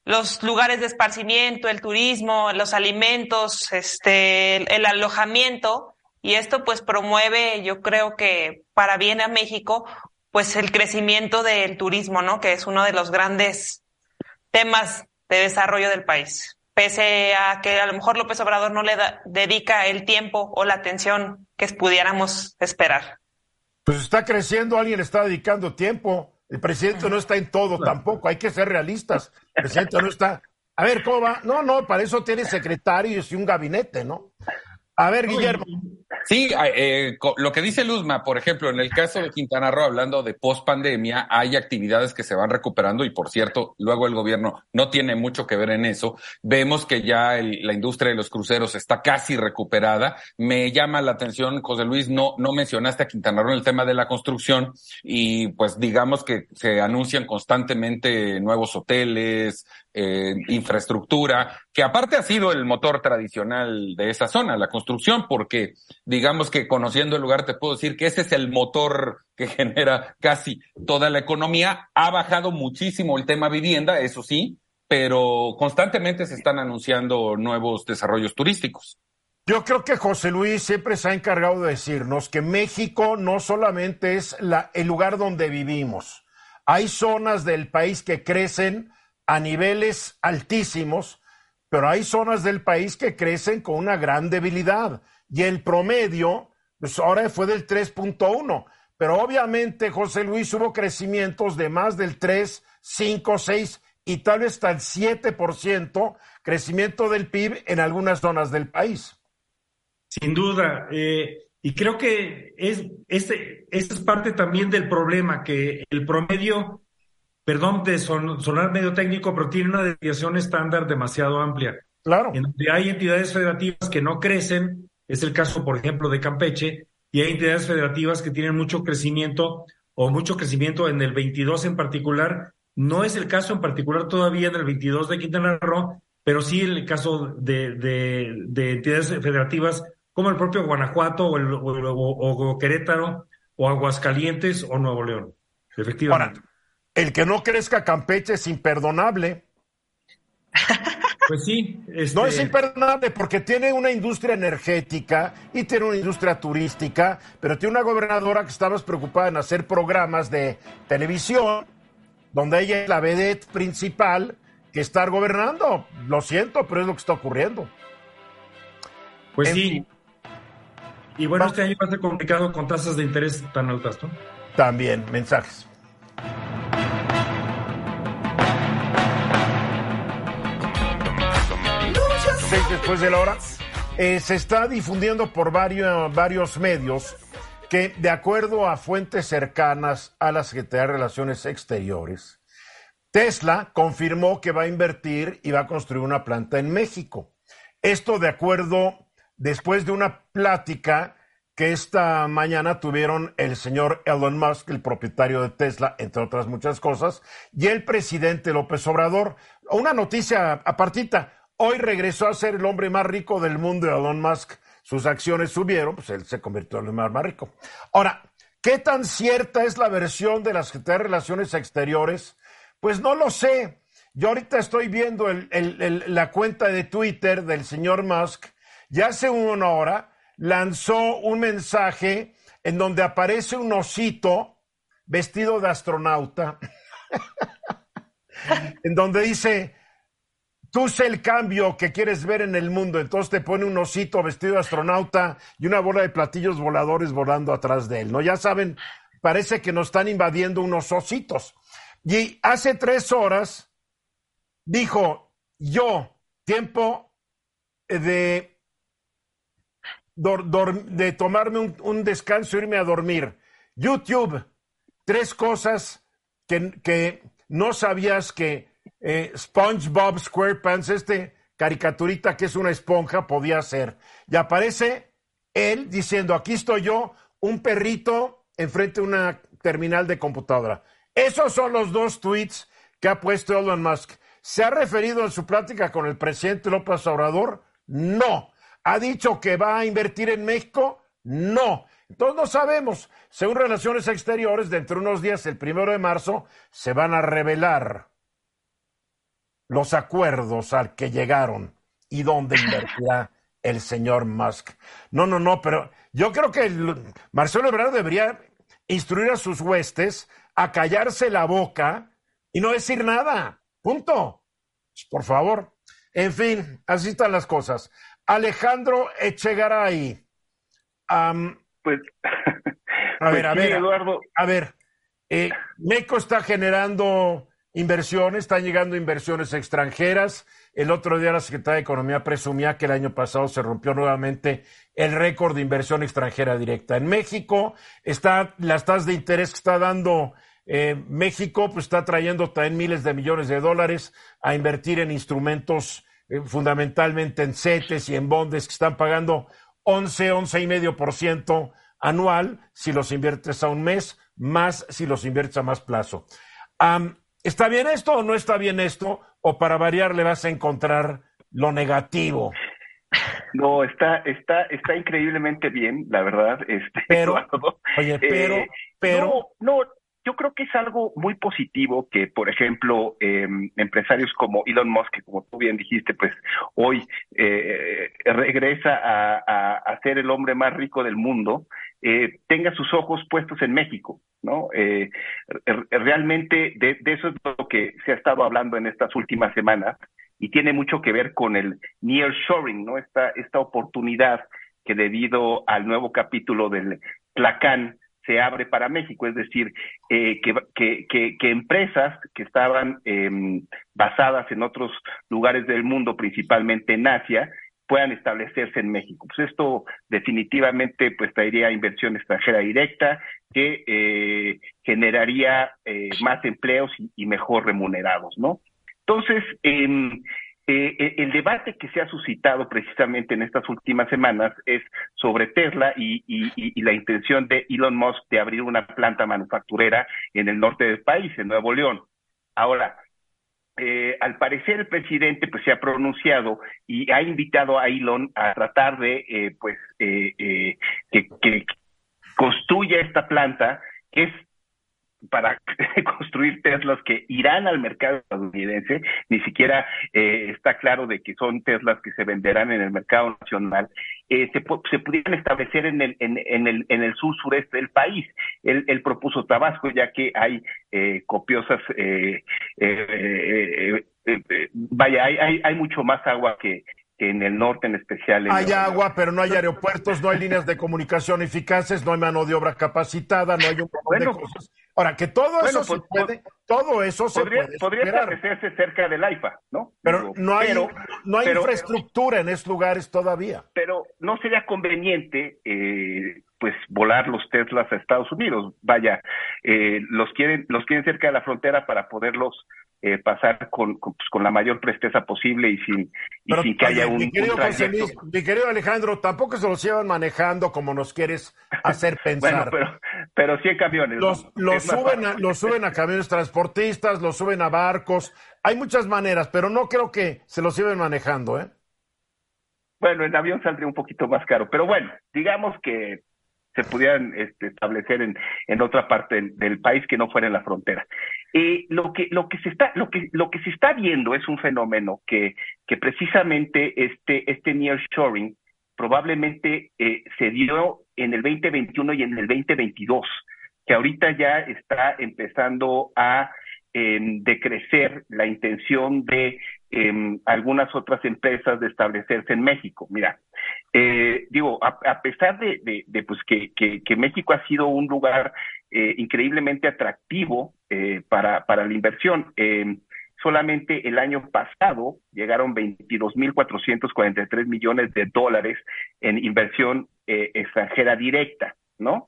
los lugares de esparcimiento, el turismo, los alimentos, este, el alojamiento y esto pues promueve, yo creo que para bien a México, pues el crecimiento del turismo, ¿no? Que es uno de los grandes temas de desarrollo del país. Pese a que a lo mejor López Obrador no le dedica el tiempo o la atención que pudiéramos esperar. Pues está creciendo, alguien le está dedicando tiempo. El presidente no está en todo tampoco, hay que ser realistas. El presidente no está. A ver, ¿cómo va? No, no, para eso tiene secretarios y un gabinete, ¿no? A ver, Guillermo. Sí, eh, lo que dice Luzma, por ejemplo, en el caso de Quintana Roo, hablando de post pandemia, hay actividades que se van recuperando y, por cierto, luego el gobierno no tiene mucho que ver en eso. Vemos que ya la industria de los cruceros está casi recuperada. Me llama la atención, José Luis, no, no mencionaste a Quintana Roo en el tema de la construcción y, pues, digamos que se anuncian constantemente nuevos hoteles, eh, infraestructura, que aparte ha sido el motor tradicional de esa zona, la construcción, porque digamos que conociendo el lugar te puedo decir que ese es el motor que genera casi toda la economía. Ha bajado muchísimo el tema vivienda, eso sí, pero constantemente se están anunciando nuevos desarrollos turísticos. Yo creo que José Luis siempre se ha encargado de decirnos que México no solamente es la, el lugar donde vivimos. Hay zonas del país que crecen a niveles altísimos, pero hay zonas del país que crecen con una gran debilidad. Y el promedio, pues ahora fue del 3.1, pero obviamente, José Luis, hubo crecimientos de más del 3, 5, 6 y tal vez hasta el 7% crecimiento del PIB en algunas zonas del país. Sin duda. Eh, y creo que es, este, es parte también del problema, que el promedio perdón de sonar medio técnico, pero tiene una desviación estándar demasiado amplia. Claro. En donde hay entidades federativas que no crecen, es el caso, por ejemplo, de Campeche, y hay entidades federativas que tienen mucho crecimiento o mucho crecimiento en el 22 en particular. No es el caso en particular todavía en el 22 de Quintana Roo, pero sí en el caso de, de, entidades federativas como el propio Guanajuato o, el, o, Querétaro o Aguascalientes o Nuevo León. Efectivamente el que no crezca Campeche es imperdonable. Pues sí. No es este imperdonable porque tiene una industria energética y tiene una industria turística, pero tiene una gobernadora que está más preocupada en hacer programas de televisión, donde ella es la vedette principal que estar gobernando. Lo siento, pero es lo que está ocurriendo. Pues sí. Y bueno, este año va a ser complicado con tasas de interés tan altas, ¿no? También, mensajes. Después de la hora. Eh, se está difundiendo por varios, varios medios que, de acuerdo a fuentes cercanas a la Secretaría de Relaciones Exteriores, Tesla confirmó que va a invertir y va a construir una planta en México. Esto de acuerdo después de una plática que esta mañana tuvieron el señor Elon Musk, el propietario de Tesla, entre otras muchas cosas, y el presidente López Obrador. Una noticia apartita. Hoy regresó a ser el hombre más rico del mundo, Elon Musk. Sus acciones subieron, pues él se convirtió en el más, más rico. Ahora, ¿qué tan cierta es la versión de las Relaciones Exteriores? Pues no lo sé. Yo ahorita estoy viendo la cuenta de Twitter del señor Musk. Ya hace una hora lanzó un mensaje en donde aparece un osito vestido de astronauta, en donde dice, tú sé el cambio que quieres ver en el mundo. Entonces te pone un osito vestido de astronauta y una bola de platillos voladores volando atrás de él. ¿No? Ya saben, parece que nos están invadiendo unos ositos. Y hace tres horas dijo, yo, tiempo de, de tomarme un, un descanso, irme a dormir. YouTube, tres cosas que, que no sabías que eh, SpongeBob SquarePants, este caricaturita que es una esponja, podía ser. Y aparece él diciendo, aquí estoy yo, un perrito enfrente de una terminal de computadora. Esos son los dos tweets que ha puesto Elon Musk. ¿Se ha referido en su plática con el presidente López Obrador? No. ¿Ha dicho que va a invertir en México? No. Entonces no sabemos. Según Relaciones Exteriores, dentro de unos días, el primero de marzo, se van a revelar los acuerdos al que llegaron y dónde invertirá el señor Musk. No, no, no, pero yo creo que Marcelo Ebrard debería instruir a sus huestes a callarse la boca y no decir nada. Punto. Por favor. En fin, así están las cosas. Alejandro Echegaray. pues. A ver, a pues ver. Eduardo. A ver. Eh, Meco está generando inversiones, están llegando inversiones extranjeras. El otro día la Secretaría de Economía presumía que el año pasado se rompió nuevamente el récord de inversión extranjera directa. En México está las tasas de interés que está dando eh, México, pues está trayendo también miles de millones de dólares a invertir en instrumentos eh, fundamentalmente en CETES y en bondes que están pagando 11, 11 y medio por ciento anual si los inviertes a un mes, más si los inviertes a más plazo. ¿Está bien esto o no está bien esto? ¿O para variar le vas a encontrar lo negativo? No, está, está, está increíblemente bien, la verdad. Este, pero, oye, pero, eh, pero. No, no, yo creo que es algo muy positivo que, por ejemplo, em, empresarios como Elon Musk, que como tú bien dijiste, pues hoy eh, regresa a, a, ser el hombre más rico del mundo, eh, tenga sus ojos puestos en México, ¿no? Eh, realmente de, eso es lo que se ha estado hablando en estas últimas semanas y tiene mucho que ver con el nearshoring, ¿no? Esta, esta oportunidad que debido al nuevo capítulo del Tlacán, se abre para México, es decir, eh, que, que, empresas que estaban em, basadas en otros lugares del mundo, principalmente en Asia, puedan establecerse en México. Pues esto definitivamente pues traería inversión extranjera directa que eh, generaría eh, más empleos y, y, mejor remunerados, ¿no? Entonces, eh, eh, eh, el debate que se ha suscitado precisamente en estas últimas semanas es sobre Tesla y, la intención de Elon Musk de abrir una planta manufacturera en el norte del país, en Nuevo León. Ahora, eh, al parecer el presidente pues se ha pronunciado y ha invitado a Elon a tratar de pues que, que construya esta planta que es para construir Teslas que irán al mercado estadounidense, ni siquiera eh, está claro de que son Teslas que se venderán en el mercado nacional, eh, se, se, pudieran establecer en el, en, en el, en el sur sureste del país. Él, propuso Tabasco, ya que hay eh, copiosas, eh, eh, vaya, hay, hay, hay mucho más agua que, en el norte en especial. hay agua, pero no hay aeropuertos, no hay líneas de comunicación eficaces, no hay mano de obra capacitada, no hay un montón de cosas. Ahora, que todo eso se pues, puede, todo eso se podría, puede podría establecerse cerca del AIFA, ¿no? Pero no hay, no hay infraestructura en esos lugares todavía. Pero no sería conveniente, eh, pues, volar los Teslas a Estados Unidos. Vaya, eh, los quieren, los quieren cerca de la frontera para poderlos eh, pasar con, pues, con, la mayor presteza posible y sin, y sin que haya un, mi querido, mi querido Alejandro, tampoco se los llevan manejando como nos quieres hacer pensar. bueno, pero, pero sí en camiones. Los, los suben, a, los suben a camiones transportistas, los suben a barcos. Hay muchas maneras, pero no creo que se los lleven manejando, ¿eh? Bueno, en avión saldría un poquito más caro, pero bueno, digamos que se pudieran este, establecer en, en otra parte del, país que no fuera en la frontera. Eh, lo que lo que se está lo que lo que se está viendo es un fenómeno que que precisamente este este nearshoring probablemente eh, se dio en el 2021 y en el 2022, que ahorita ya está empezando a em, decrecer la intención de algunas otras empresas de establecerse en México. Mira, eh, digo, a, pesar de, pues que, México ha sido un lugar eh, increíblemente atractivo eh, para, para la inversión, em, solamente el año pasado llegaron 22.443 millones de dólares en inversión extranjera directa, ¿no?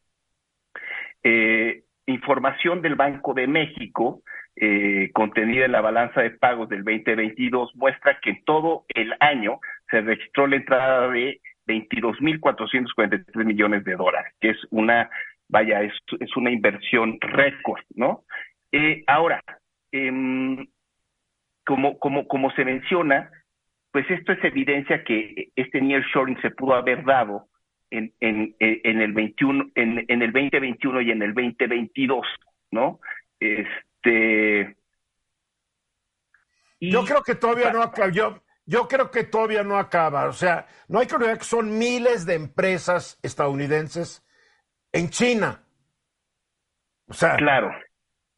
Información del Banco de México eh, contenida en la balanza de pagos del 2022 muestra que todo el año se registró la entrada de 22.443 millones de dólares, que es una, vaya, es, una inversión récord, ¿no? ahora, eh, como, como, como se menciona, pues esto es evidencia que este nearshoring se pudo haber dado en, en, en el 21, en, en el 2021 y en el 2022, ¿no? Este. Yo creo que todavía no acaba. Yo, yo creo que todavía no acaba. O sea, no hay que olvidar que son miles de empresas estadounidenses en China. O sea, claro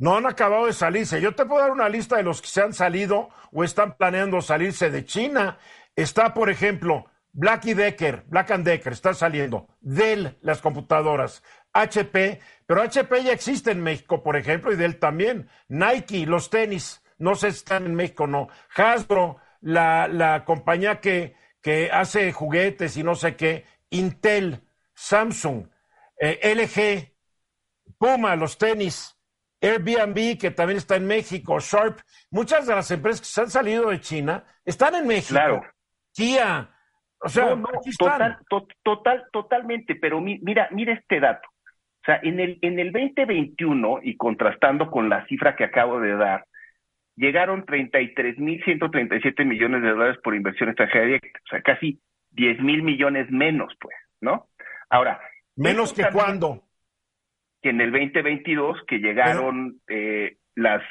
no han acabado de salirse. Yo te puedo dar una lista de los que se han salido o están planeando salirse de China. Está, por ejemplo, Black Decker, Black and Decker está saliendo, Dell, las computadoras, HP, pero HP ya existe en México, por ejemplo, y Dell también, Nike, los tenis, no sé si están en México o no. Hasbro, la, la compañía que, que hace juguetes y no sé qué, Intel, Samsung, eh, LG, Puma, los tenis, Airbnb, que también está en México, Sharp, muchas de las empresas que se han salido de China están en México. Claro. Kia, o sea, total, total, totalmente, pero mira, mira este dato. O sea, en el, en el 2021, y contrastando con la cifra que acabo de dar, llegaron 33.137 millones de dólares por inversión extranjera directa, o sea, casi 10 mil millones menos, pues, ¿no? Ahora. ¿Menos que cuándo? Que en el 2022, que llegaron eh, las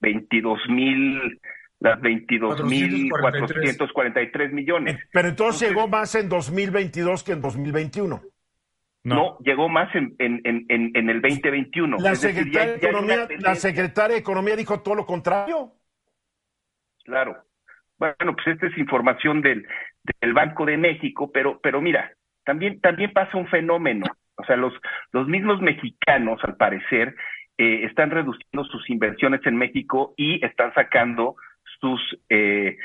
22 mil las 22.443 millones. Pero entonces, llegó más en 2022 que en 2021. No, llegó más en, en, en, en, el 2021. La, secretaria, de Economía, la secretaria de Economía dijo todo lo contrario. Claro. Bueno, pues esta es información del, del Banco de México, pero, pero mira, también, también pasa un fenómeno. O sea, los, los mismos mexicanos, al parecer, eh, están reduciendo sus inversiones en México y están sacando sus, eh,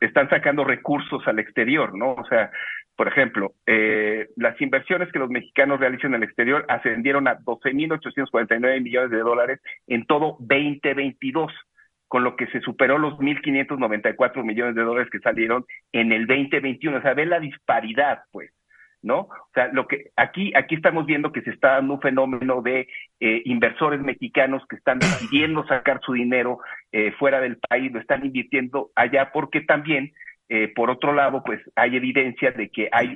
están sacando recursos al exterior, ¿no? O sea, por ejemplo, eh, las inversiones que los mexicanos realizan en el exterior ascendieron a 12.849 millones de dólares en todo 2022, con lo que se superó los 1.594 millones de dólares que salieron en el 2021. O sea, ve la disparidad, pues. ¿no? O sea, lo que aquí aquí estamos viendo que se está dando un fenómeno de eh, inversores mexicanos que están decidiendo sacar su dinero eh, fuera del país, lo están invirtiendo allá porque también eh, por otro lado, pues hay evidencia de que hay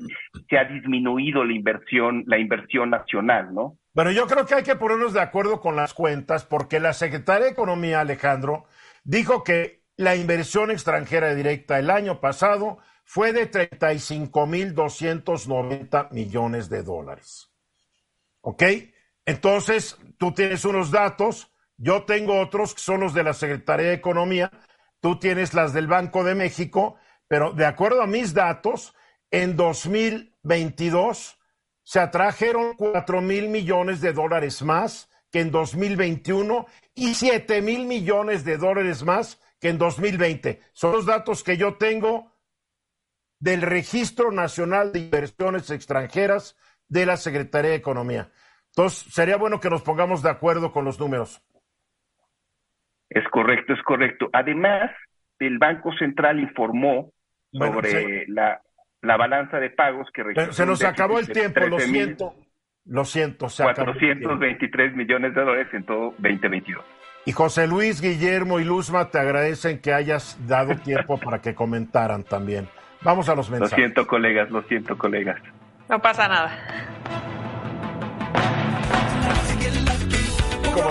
se ha disminuido la inversión la inversión nacional, ¿no? Bueno, yo creo que hay que ponernos de acuerdo con las cuentas porque la secretaria de Economía Alejandro dijo que la inversión extranjera directa el año pasado fue de 35.290 millones de dólares. ¿Ok? Entonces, tú tienes unos datos, yo tengo otros que son los de la Secretaría de Economía, tú tienes las del Banco de México, pero de acuerdo a mis datos, en 2022 se atrajeron 4 mil millones de dólares más que en 2021 y 7 mil millones de dólares más que en 2020. Son los datos que yo tengo del Registro Nacional de Inversiones Extranjeras de la Secretaría de Economía. Entonces, sería bueno que nos pongamos de acuerdo con los números. Es correcto, es correcto. Además, el Banco Central informó sobre la, la, balanza de pagos que Se nos acabó el tiempo, lo siento. Lo siento, se 423 millones de dólares en todo 2022. Y José Luis, Guillermo y Luzma te agradecen que hayas dado tiempo para que comentaran también. Vamos a los mensajes. Lo siento, colegas, lo siento, colegas. No pasa nada.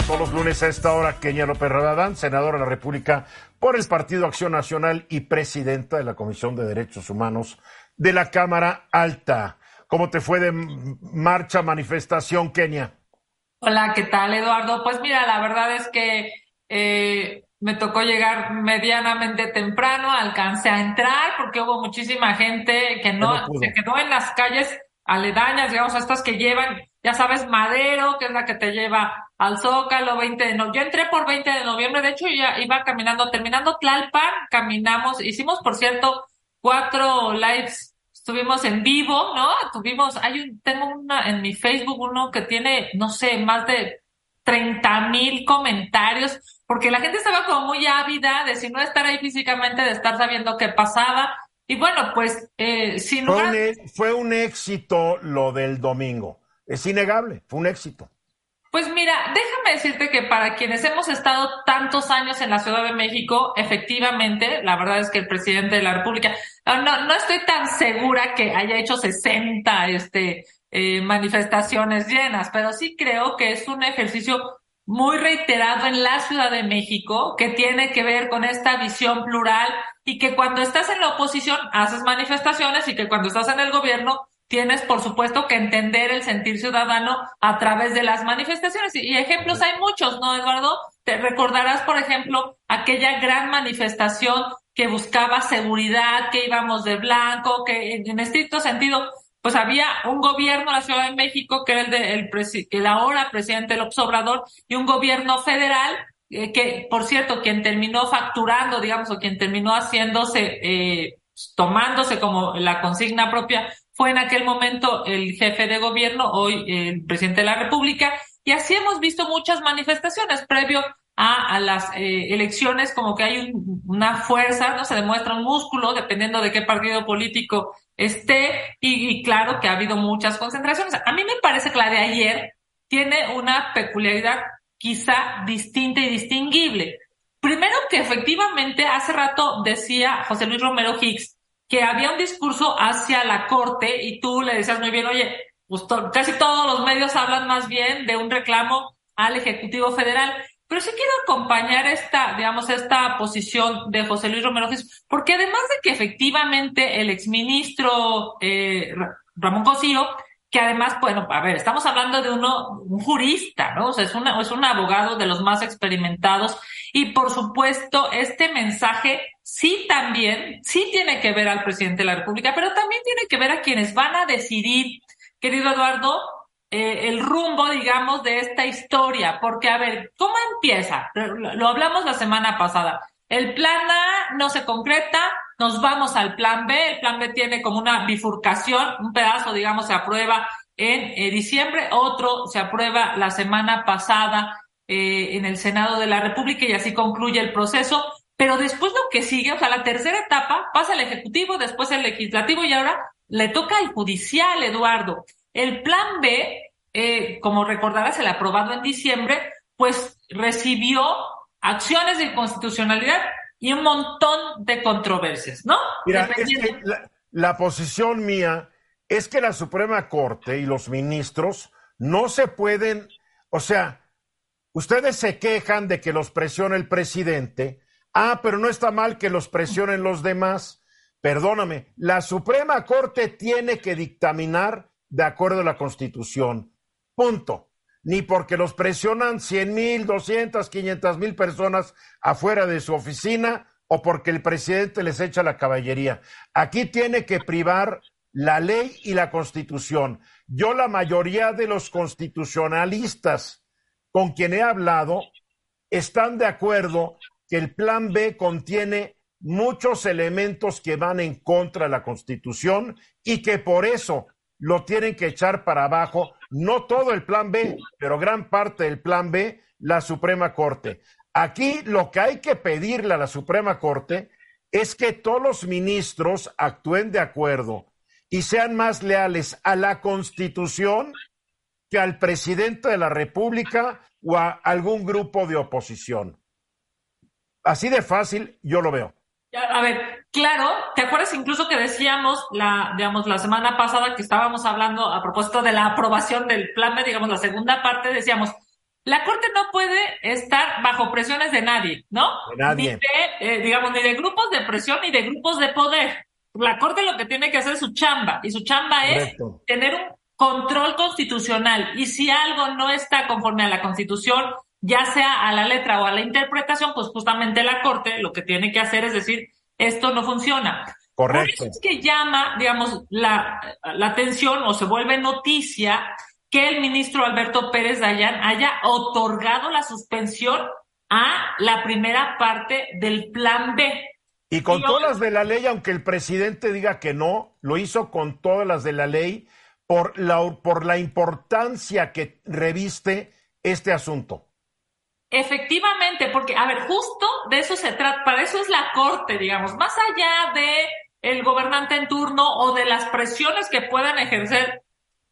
Todos los lunes a esta hora, Kenia López Rabadán, senadora de la República por el Partido Acción Nacional y presidenta de la Comisión de Derechos Humanos de la Cámara Alta. ¿Cómo te fue de marcha, manifestación, Kenia? Hola, ¿qué tal, Eduardo? Pues mira, la verdad es que eh, me tocó llegar medianamente temprano, alcancé a entrar porque hubo muchísima gente que no, se quedó en las calles aledañas, digamos, estas que llevan, ya sabes, Madero, que es la que te lleva al Zócalo, 20 de noviembre. Yo entré por 20 de noviembre, de hecho ya iba caminando, terminando Tlalpan, caminamos, hicimos, por cierto, cuatro lives, estuvimos en vivo, ¿no? Tuvimos, hay un, tengo una en mi Facebook, uno que tiene, no sé, más de 30 mil comentarios porque la gente estaba como muy ávida de si no estar ahí físicamente, de estar sabiendo qué pasaba. Y bueno, pues eh, sin fue, un, e, fue un éxito lo del domingo. Es innegable, fue un éxito. Pues mira, déjame decirte que para quienes hemos estado tantos años en la Ciudad de México, efectivamente, la verdad es que el presidente de la República, no, no estoy tan segura que haya hecho 60 este, eh, manifestaciones llenas, pero sí creo que es un ejercicio muy reiterado en la Ciudad de México, que tiene que ver con esta visión plural y que cuando estás en la oposición haces manifestaciones y que cuando estás en el gobierno tienes, por supuesto, que entender el sentir ciudadano a través de las manifestaciones. Y, ejemplos hay muchos, ¿no, Eduardo? Te recordarás, por ejemplo, aquella gran manifestación que buscaba seguridad, que íbamos de blanco, que en estricto sentido pues había un gobierno de la Ciudad de México, que era el de el, el ahora presidente López Obrador, y un gobierno federal eh, que, por cierto, quien terminó facturando, digamos, o quien terminó haciéndose, eh, tomándose como la consigna propia, fue en aquel momento el jefe de gobierno, hoy el presidente de la República, y así hemos visto muchas manifestaciones previo a, las eh, elecciones, como que hay una fuerza, no se demuestra un músculo, dependiendo de qué partido político esté, y, y, claro que ha habido muchas concentraciones. A mí me parece que la de ayer tiene una peculiaridad quizá distinta y distinguible. Primero que efectivamente hace rato decía José Luis Romero Hicks que había un discurso hacia la corte y tú le decías muy bien, oye, pues casi todos los medios hablan más bien de un reclamo al Ejecutivo Federal. Pero sí quiero acompañar esta, digamos, esta posición de José Luis Romero Hicks, porque además de que efectivamente el exministro eh, Ramón Cosío que además, bueno, a ver, estamos hablando de uno, un jurista, ¿no? O sea, es, una, es un abogado de los más experimentados y por supuesto este mensaje sí también, sí tiene que ver al presidente de la República, pero también tiene que ver a quienes van a decidir, querido Eduardo, eh, el rumbo, digamos, de esta historia, porque a ver, ¿cómo empieza? Lo hablamos la semana pasada. El plan A no se concreta, nos vamos al plan B. El plan B tiene como una bifurcación, un pedazo, digamos, se aprueba en eh, diciembre, otro se aprueba la semana pasada eh, en el Senado de la República y así concluye el proceso. Pero después lo que sigue, o sea, la tercera etapa pasa el Ejecutivo, después el Legislativo y ahora le toca al Judicial, Eduardo. El plan B, eh, como recordarás, el aprobado en diciembre, pues recibió acciones de inconstitucionalidad y un montón de controversias, ¿no? Mira, la, posición mía es que la Suprema Corte y los ministros no se pueden, o sea, ustedes se quejan de que los presione el presidente, ah, pero no está mal que los presionen los demás. Perdóname, la Suprema Corte tiene que dictaminar de acuerdo a la Constitución. Punto ni porque los presionan 100 mil, 200, 500 mil personas afuera de su oficina o porque el presidente les echa la caballería. Aquí tiene que privar la ley y la constitución. Yo la mayoría de los constitucionalistas con quien he hablado están de acuerdo que el plan B contiene muchos elementos que van en contra de la constitución y que por eso lo tienen que echar para abajo no todo el plan B, pero gran parte del plan B, la Suprema Corte. Aquí lo que hay que pedirle a la Suprema Corte es que todos los ministros actúen de acuerdo y sean más leales a la Constitución que al presidente de la República o a algún grupo de oposición. Así de fácil yo lo veo. A ver, claro, ¿te acuerdas incluso que decíamos la, digamos, la semana pasada que estábamos hablando a propósito de la aprobación del plan B, digamos, la segunda parte, decíamos, la Corte no puede estar bajo presiones de nadie, ¿no? De nadie. Ni de, eh, digamos, ni de grupos de presión ni de grupos de poder. La Corte lo que tiene que hacer es su chamba, y su chamba es tener un control constitucional. Y si algo no está conforme a la Constitución, ya sea a la letra o a la interpretación, pues justamente la Corte lo que tiene que hacer es decir, esto no funciona. Correcto. Por eso es que llama, digamos, la, la atención o se vuelve noticia que el ministro Alberto Pérez Dayan haya otorgado la suspensión a la primera parte del plan B. Y con todas las de la ley, aunque el presidente diga que no, lo hizo con todas las de la ley por la, por la importancia que reviste este asunto. Efectivamente, porque, a ver, justo de eso se trata, para eso es la corte, digamos, más allá de el gobernante en turno o de las presiones que puedan ejercer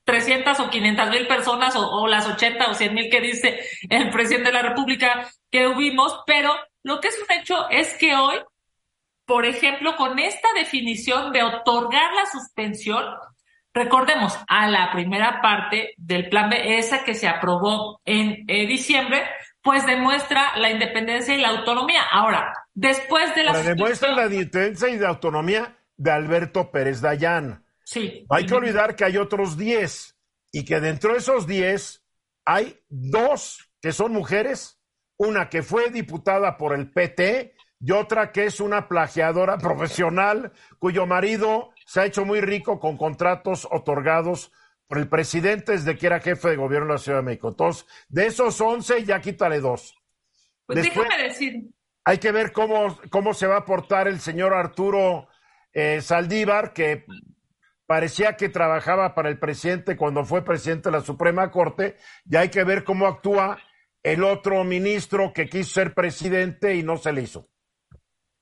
300 o 500 mil personas o, las 80 o 100 mil que dice el presidente de la República que hubimos, pero lo que es un hecho es que hoy, por ejemplo, con esta definición de otorgar la suspensión, recordemos a la primera parte del plan B, esa que se aprobó en eh, diciembre, pues demuestra la independencia y la autonomía. Ahora, después de la... Pero demuestra la independencia y la autonomía de Alberto Pérez Dayán. Sí. Hay que olvidar que hay otros 10 y que dentro de esos 10 hay dos que son mujeres, una que fue diputada por el PT y otra que es una plagiadora profesional cuyo marido se ha hecho muy rico con contratos otorgados por el presidente desde que era jefe de gobierno de la Ciudad de México. Entonces, de esos 11 ya quítale dos. Pues déjame decir. Hay que ver cómo, cómo se va a portar el señor Arturo eh, Saldívar, que parecía que trabajaba para el presidente cuando fue presidente de la Suprema Corte, y hay que ver cómo actúa el otro ministro que quiso ser presidente y no se le hizo.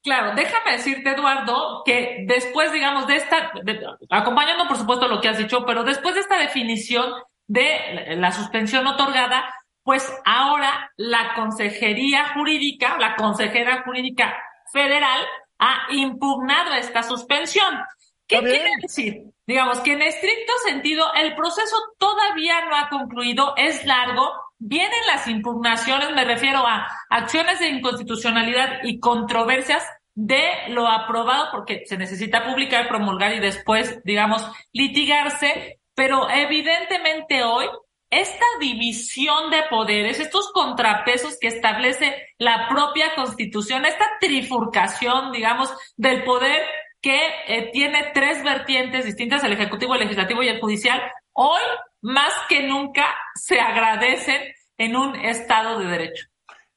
Claro, déjame decirte, Eduardo, que después, digamos, de esta, acompañando por supuesto lo que has dicho, pero después de esta definición de la suspensión otorgada, pues ahora la Consejería Jurídica, la Consejera Jurídica Federal, ha impugnado esta suspensión. ¿Qué quiere decir? Digamos que en estricto sentido el proceso todavía no ha concluido, es largo, vienen las impugnaciones, me refiero a acciones de inconstitucionalidad y controversias de lo aprobado, porque se necesita publicar, promulgar y después, digamos, litigarse, pero evidentemente hoy esta división de poderes, estos contrapesos que establece la propia constitución, esta trifurcación, digamos, del poder que eh, tiene tres vertientes distintas, el ejecutivo, el legislativo y el judicial, hoy más que nunca se agradecen en un Estado de Derecho.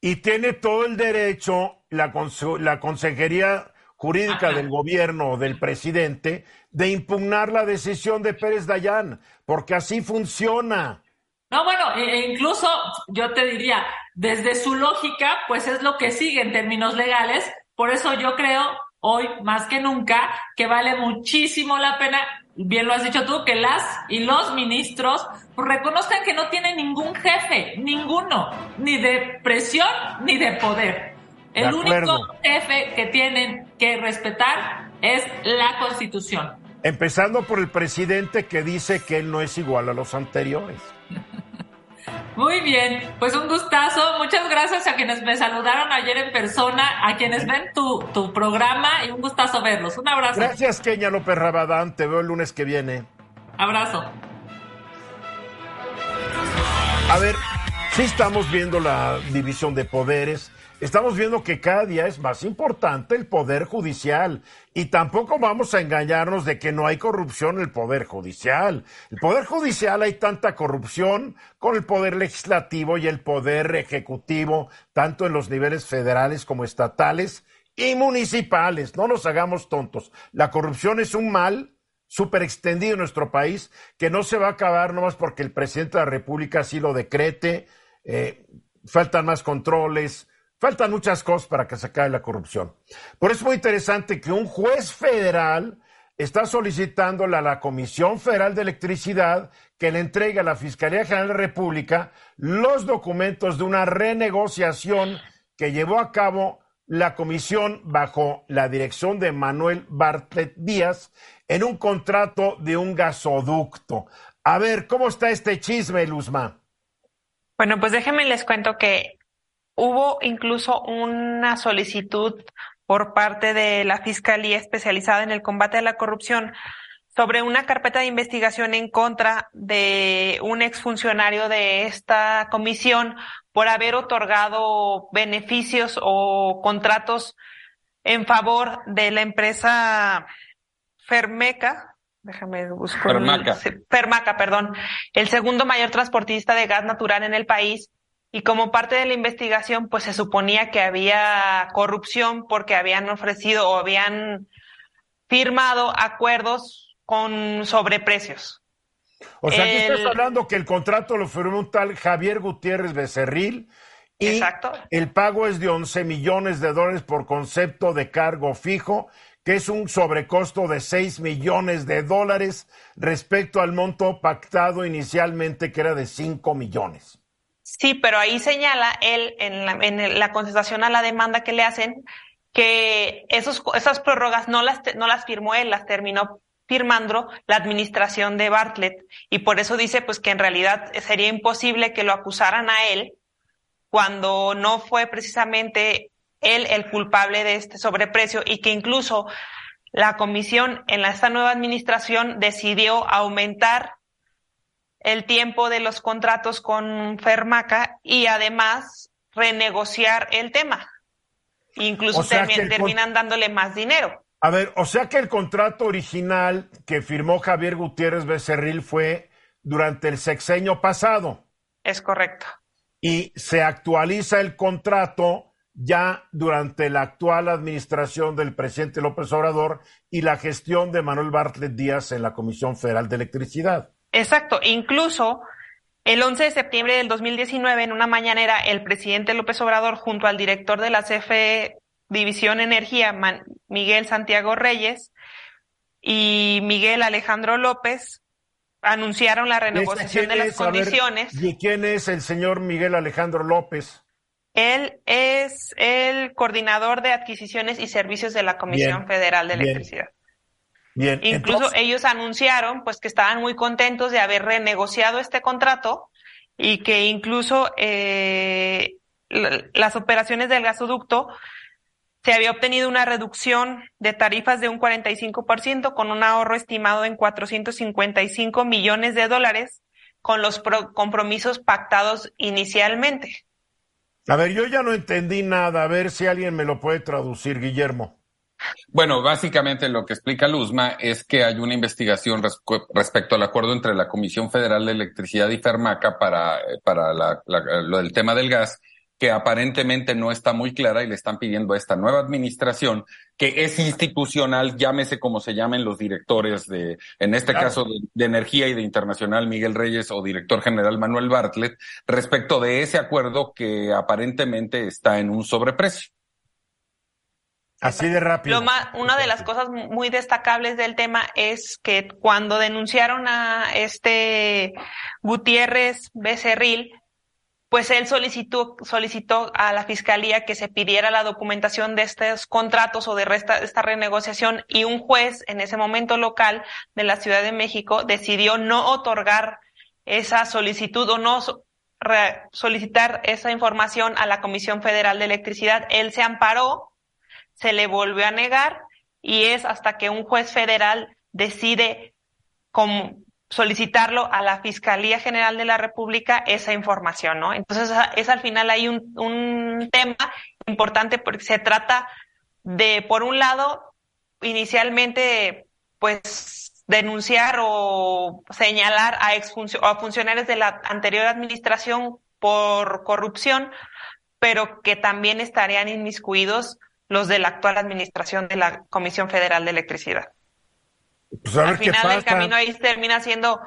Y tiene todo el derecho la, la Consejería Jurídica del Gobierno del presidente de impugnar la decisión de Pérez Dayán, porque así funciona. No, bueno, e, e incluso yo te diría, desde su lógica, pues es lo que sigue en términos legales. Por eso yo creo, hoy más que nunca, que vale muchísimo la pena, bien lo has dicho tú, que las y los ministros reconozcan que no tienen ningún jefe, ninguno, ni de presión ni de poder. El único jefe que tienen que respetar es la Constitución. Empezando por el presidente que dice que él no es igual a los anteriores. Muy bien, pues un gustazo. Muchas gracias a quienes me saludaron ayer en persona, a quienes ven tu, tu programa y un gustazo verlos. Un abrazo. Gracias, Keña López Rabadán. Te veo el lunes que viene. Abrazo. A ver, sí estamos viendo la división de poderes estamos viendo que cada día es más importante el poder judicial y tampoco vamos a engañarnos de que no hay corrupción en el poder judicial. El poder judicial hay tanta corrupción con el poder legislativo y el poder ejecutivo, tanto en los niveles federales como estatales y municipales. No nos hagamos tontos. La corrupción es un mal súper extendido en nuestro país que no se va a acabar nomás porque el presidente de la República así lo decrete. Eh, faltan más controles, Faltan muchas cosas para que se acabe la corrupción. Por eso es muy interesante que un juez federal está solicitándole a la Comisión Federal de Electricidad que le entregue a la Fiscalía General de la República los documentos de una renegociación que llevó a cabo la comisión bajo la dirección de Manuel Bartlett Díaz en un contrato de un gasoducto. A ver, ¿cómo está este chisme, Luzma? Bueno, pues déjenme les cuento que Hubo incluso una solicitud por parte de la Fiscalía especializada en el combate a la corrupción sobre una carpeta de investigación en contra de un exfuncionario de esta comisión por haber otorgado beneficios o contratos en favor de la empresa Fermeca, déjame buscar. Fermaca. Fermaca, perdón, el segundo mayor transportista de gas natural en el país, y como parte de la investigación, pues se suponía que había corrupción porque habían ofrecido o habían firmado acuerdos con sobreprecios. O sea, aquí estás hablando que el contrato lo firmó un tal Javier Gutiérrez Becerril y Exacto. el pago es de 11 millones de dólares por concepto de cargo fijo, que es un sobrecosto de 6 millones de dólares respecto al monto pactado inicialmente que era de 5 millones. Sí, pero ahí señala él en la, en la contestación a la demanda que le hacen que esos, esas prórrogas no las, no las firmó él, las terminó firmando la administración de Bartlett. Y por eso dice pues que en realidad sería imposible que lo acusaran a él cuando no fue precisamente él el culpable de este sobreprecio y que incluso la comisión en esta nueva administración decidió aumentar el tiempo de los contratos con Fermaca y además renegociar el tema. Incluso terminan dándole más dinero. A ver, o sea que el contrato original que firmó Javier Gutiérrez Becerril fue durante el sexenio pasado. Es correcto. y se actualiza el contrato ya durante la actual administración del presidente López Obrador y la gestión de Manuel Bartlett Díaz en la Comisión Federal de Electricidad. Exacto, incluso el 11 de septiembre del 2019, en una mañanera, el presidente López Obrador, junto al director de la CFE División Energía, Miguel Santiago Reyes, y Miguel Alejandro López, anunciaron la renegociación de las condiciones. ¿Y quién es el señor Miguel Alejandro López? Él es el coordinador de adquisiciones y servicios de la Comisión Federal de Electricidad. Bien. Incluso ellos anunciaron pues que estaban muy contentos de haber renegociado este contrato y que incluso eh, las operaciones del gasoducto se había obtenido una reducción de tarifas de un 45% con un ahorro estimado en 455 millones de dólares con los compromisos pactados inicialmente. A ver, yo ya no entendí nada. A ver si alguien me lo puede traducir, Guillermo. Bueno, básicamente lo que explica Luzma es que hay una investigación respecto al acuerdo entre la Comisión Federal de Electricidad y Fermaca para, para lo del tema del gas, que aparentemente no está muy clara y le están pidiendo a esta nueva administración que es institucional, llámese como se llamen los directores de, en este caso de, Energía y de Internacional, Miguel Reyes o director general Manuel Bartlett, respecto de ese acuerdo que aparentemente está en un sobreprecio. Así de rápido. una de las cosas muy destacables del tema es que cuando denunciaron a este Gutiérrez Becerril, pues él solicitó, solicitó a la fiscalía que se pidiera la documentación de estos contratos o de esta renegociación y un juez en ese momento local de la Ciudad de México decidió no otorgar esa solicitud o no solicitar esa información a la Comisión Federal de Electricidad. Él se amparó, se le volvió a negar y es hasta que un juez federal decide solicitarlo a la Fiscalía General de la República esa información, ¿no? Entonces es al final hay un, un tema importante porque se trata de, por un lado, inicialmente, pues denunciar o señalar a, a funcionarios de la anterior administración por corrupción, pero que también estarían inmiscuidos los de la actual administración de la Comisión Federal de Electricidad. Pues Al final el camino ahí termina siendo,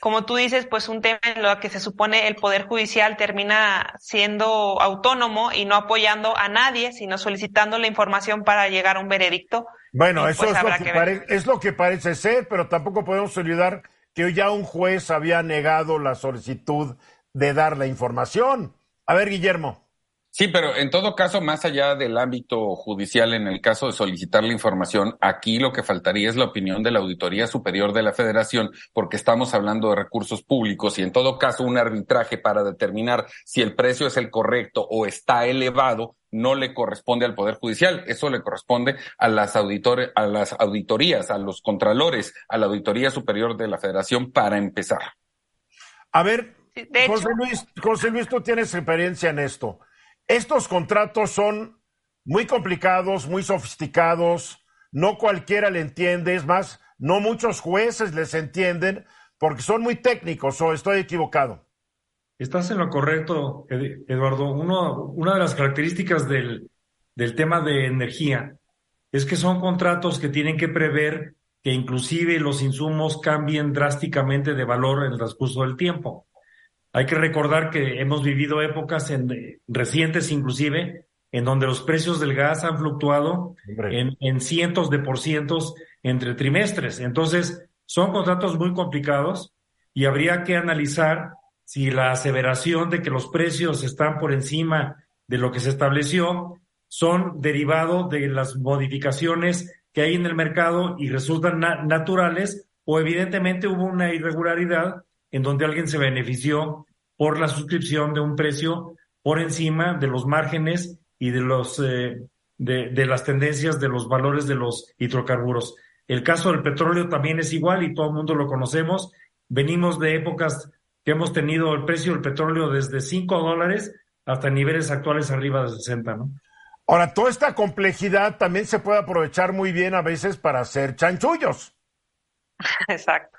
como tú dices, pues un tema en lo que se supone el Poder Judicial termina siendo autónomo y no apoyando a nadie, sino solicitando la información para llegar a un veredicto. Bueno, eso pues es, lo que es lo que parece ser, pero tampoco podemos olvidar que ya un juez había negado la solicitud de dar la información. A ver, Guillermo. Sí, pero en todo caso, más allá del ámbito judicial, en el caso de solicitar la información, aquí lo que faltaría es la opinión de la Auditoría Superior de la Federación, porque estamos hablando de recursos públicos y en todo caso un arbitraje para determinar si el precio es el correcto o está elevado no le corresponde al Poder Judicial, eso le corresponde a las, auditores, a las auditorías, a los contralores, a la Auditoría Superior de la Federación para empezar. A ver, José, Luis, José Luis, tú tienes experiencia en esto. Estos contratos son muy complicados, muy sofisticados, no cualquiera le entiende, es más, no muchos jueces les entienden porque son muy técnicos o estoy equivocado. Estás en lo correcto, Eduardo. Uno, una de las características del, del tema de energía es que son contratos que tienen que prever que inclusive los insumos cambien drásticamente de valor en el transcurso del tiempo. Hay que recordar que hemos vivido épocas en, recientes inclusive en donde los precios del gas han fluctuado en, cientos de por cientos entre trimestres. Entonces, son contratos muy complicados y habría que analizar si la aseveración de que los precios están por encima de lo que se estableció son derivado de las modificaciones que hay en el mercado y resultan naturales o evidentemente hubo una irregularidad en donde alguien se benefició por la suscripción de un precio por encima de los márgenes y de los eh, de, las tendencias de los valores de los hidrocarburos. El caso del petróleo también es igual y todo el mundo lo conocemos. Venimos de épocas que hemos tenido el precio del petróleo desde 5 dólares hasta niveles actuales arriba de 60, ¿no? Ahora, toda esta complejidad también se puede aprovechar muy bien a veces para hacer chanchullos. Exacto.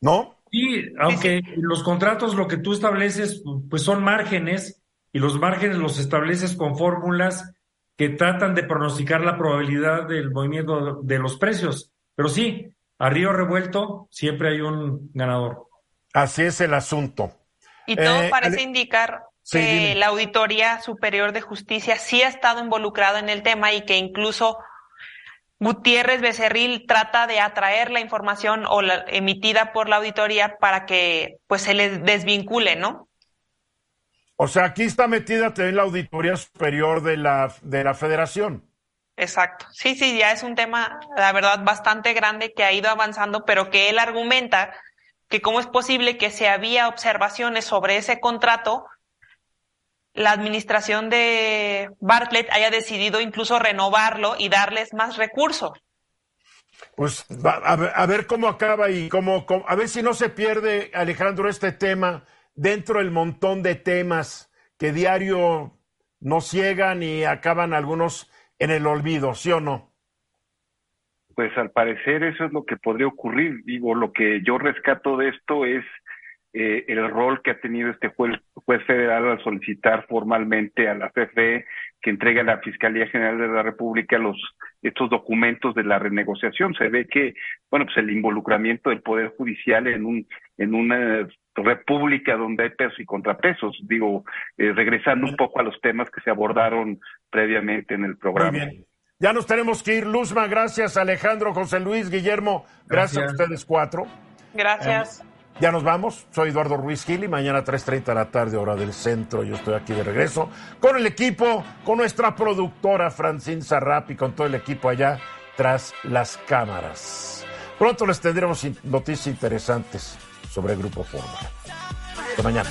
¿No? Sí, aunque los contratos lo que tú estableces pues son márgenes y los márgenes los estableces con fórmulas que tratan de pronosticar la probabilidad del movimiento de los precios. Pero sí, a río revuelto siempre hay un ganador. Así es el asunto. Y todo eh, parece indicar que la Auditoría Superior de Justicia sí ha estado involucrada en el tema y que incluso Gutiérrez Becerril trata de atraer la información o la emitida por la auditoría para que pues se les desvincule, ¿no? O sea, aquí está metida también la Auditoría Superior de la, de la Federación. Exacto. Sí, sí, ya es un tema, la verdad, bastante grande que ha ido avanzando, pero que él argumenta que cómo es posible que si había observaciones sobre ese contrato, la administración de Bartlett haya decidido incluso renovarlo y darles más recursos. Pues a, ver, cómo acaba y cómo, a ver si no se pierde, Alejandro, este tema dentro del montón de temas que diario nos llegan y acaban algunos en el olvido, ¿sí o no? Pues al parecer eso es lo que podría ocurrir. Digo, lo que yo rescato de esto es eh, el rol que ha tenido este juez, juez federal al solicitar formalmente a la CFE que entregue a la Fiscalía General de la República los estos documentos de la renegociación. Se ve que, bueno, pues el involucramiento del Poder Judicial en un en una república donde hay pesos y contrapesos. Digo, eh, regresando un poco a los temas que se abordaron previamente en el programa. Muy bien. Ya nos tenemos que ir. Luzma, gracias. Alejandro, José Luis, Guillermo, gracias, a ustedes cuatro. Gracias. Ya nos vamos. Soy Eduardo Ruiz Gil y mañana a 3.30 de la tarde, hora del centro. Yo estoy aquí de regreso con el equipo, con nuestra productora Francine Sarrap y con todo el equipo allá tras las cámaras. Pronto les tendremos noticias interesantes sobre el Grupo Fórmula. Hasta mañana.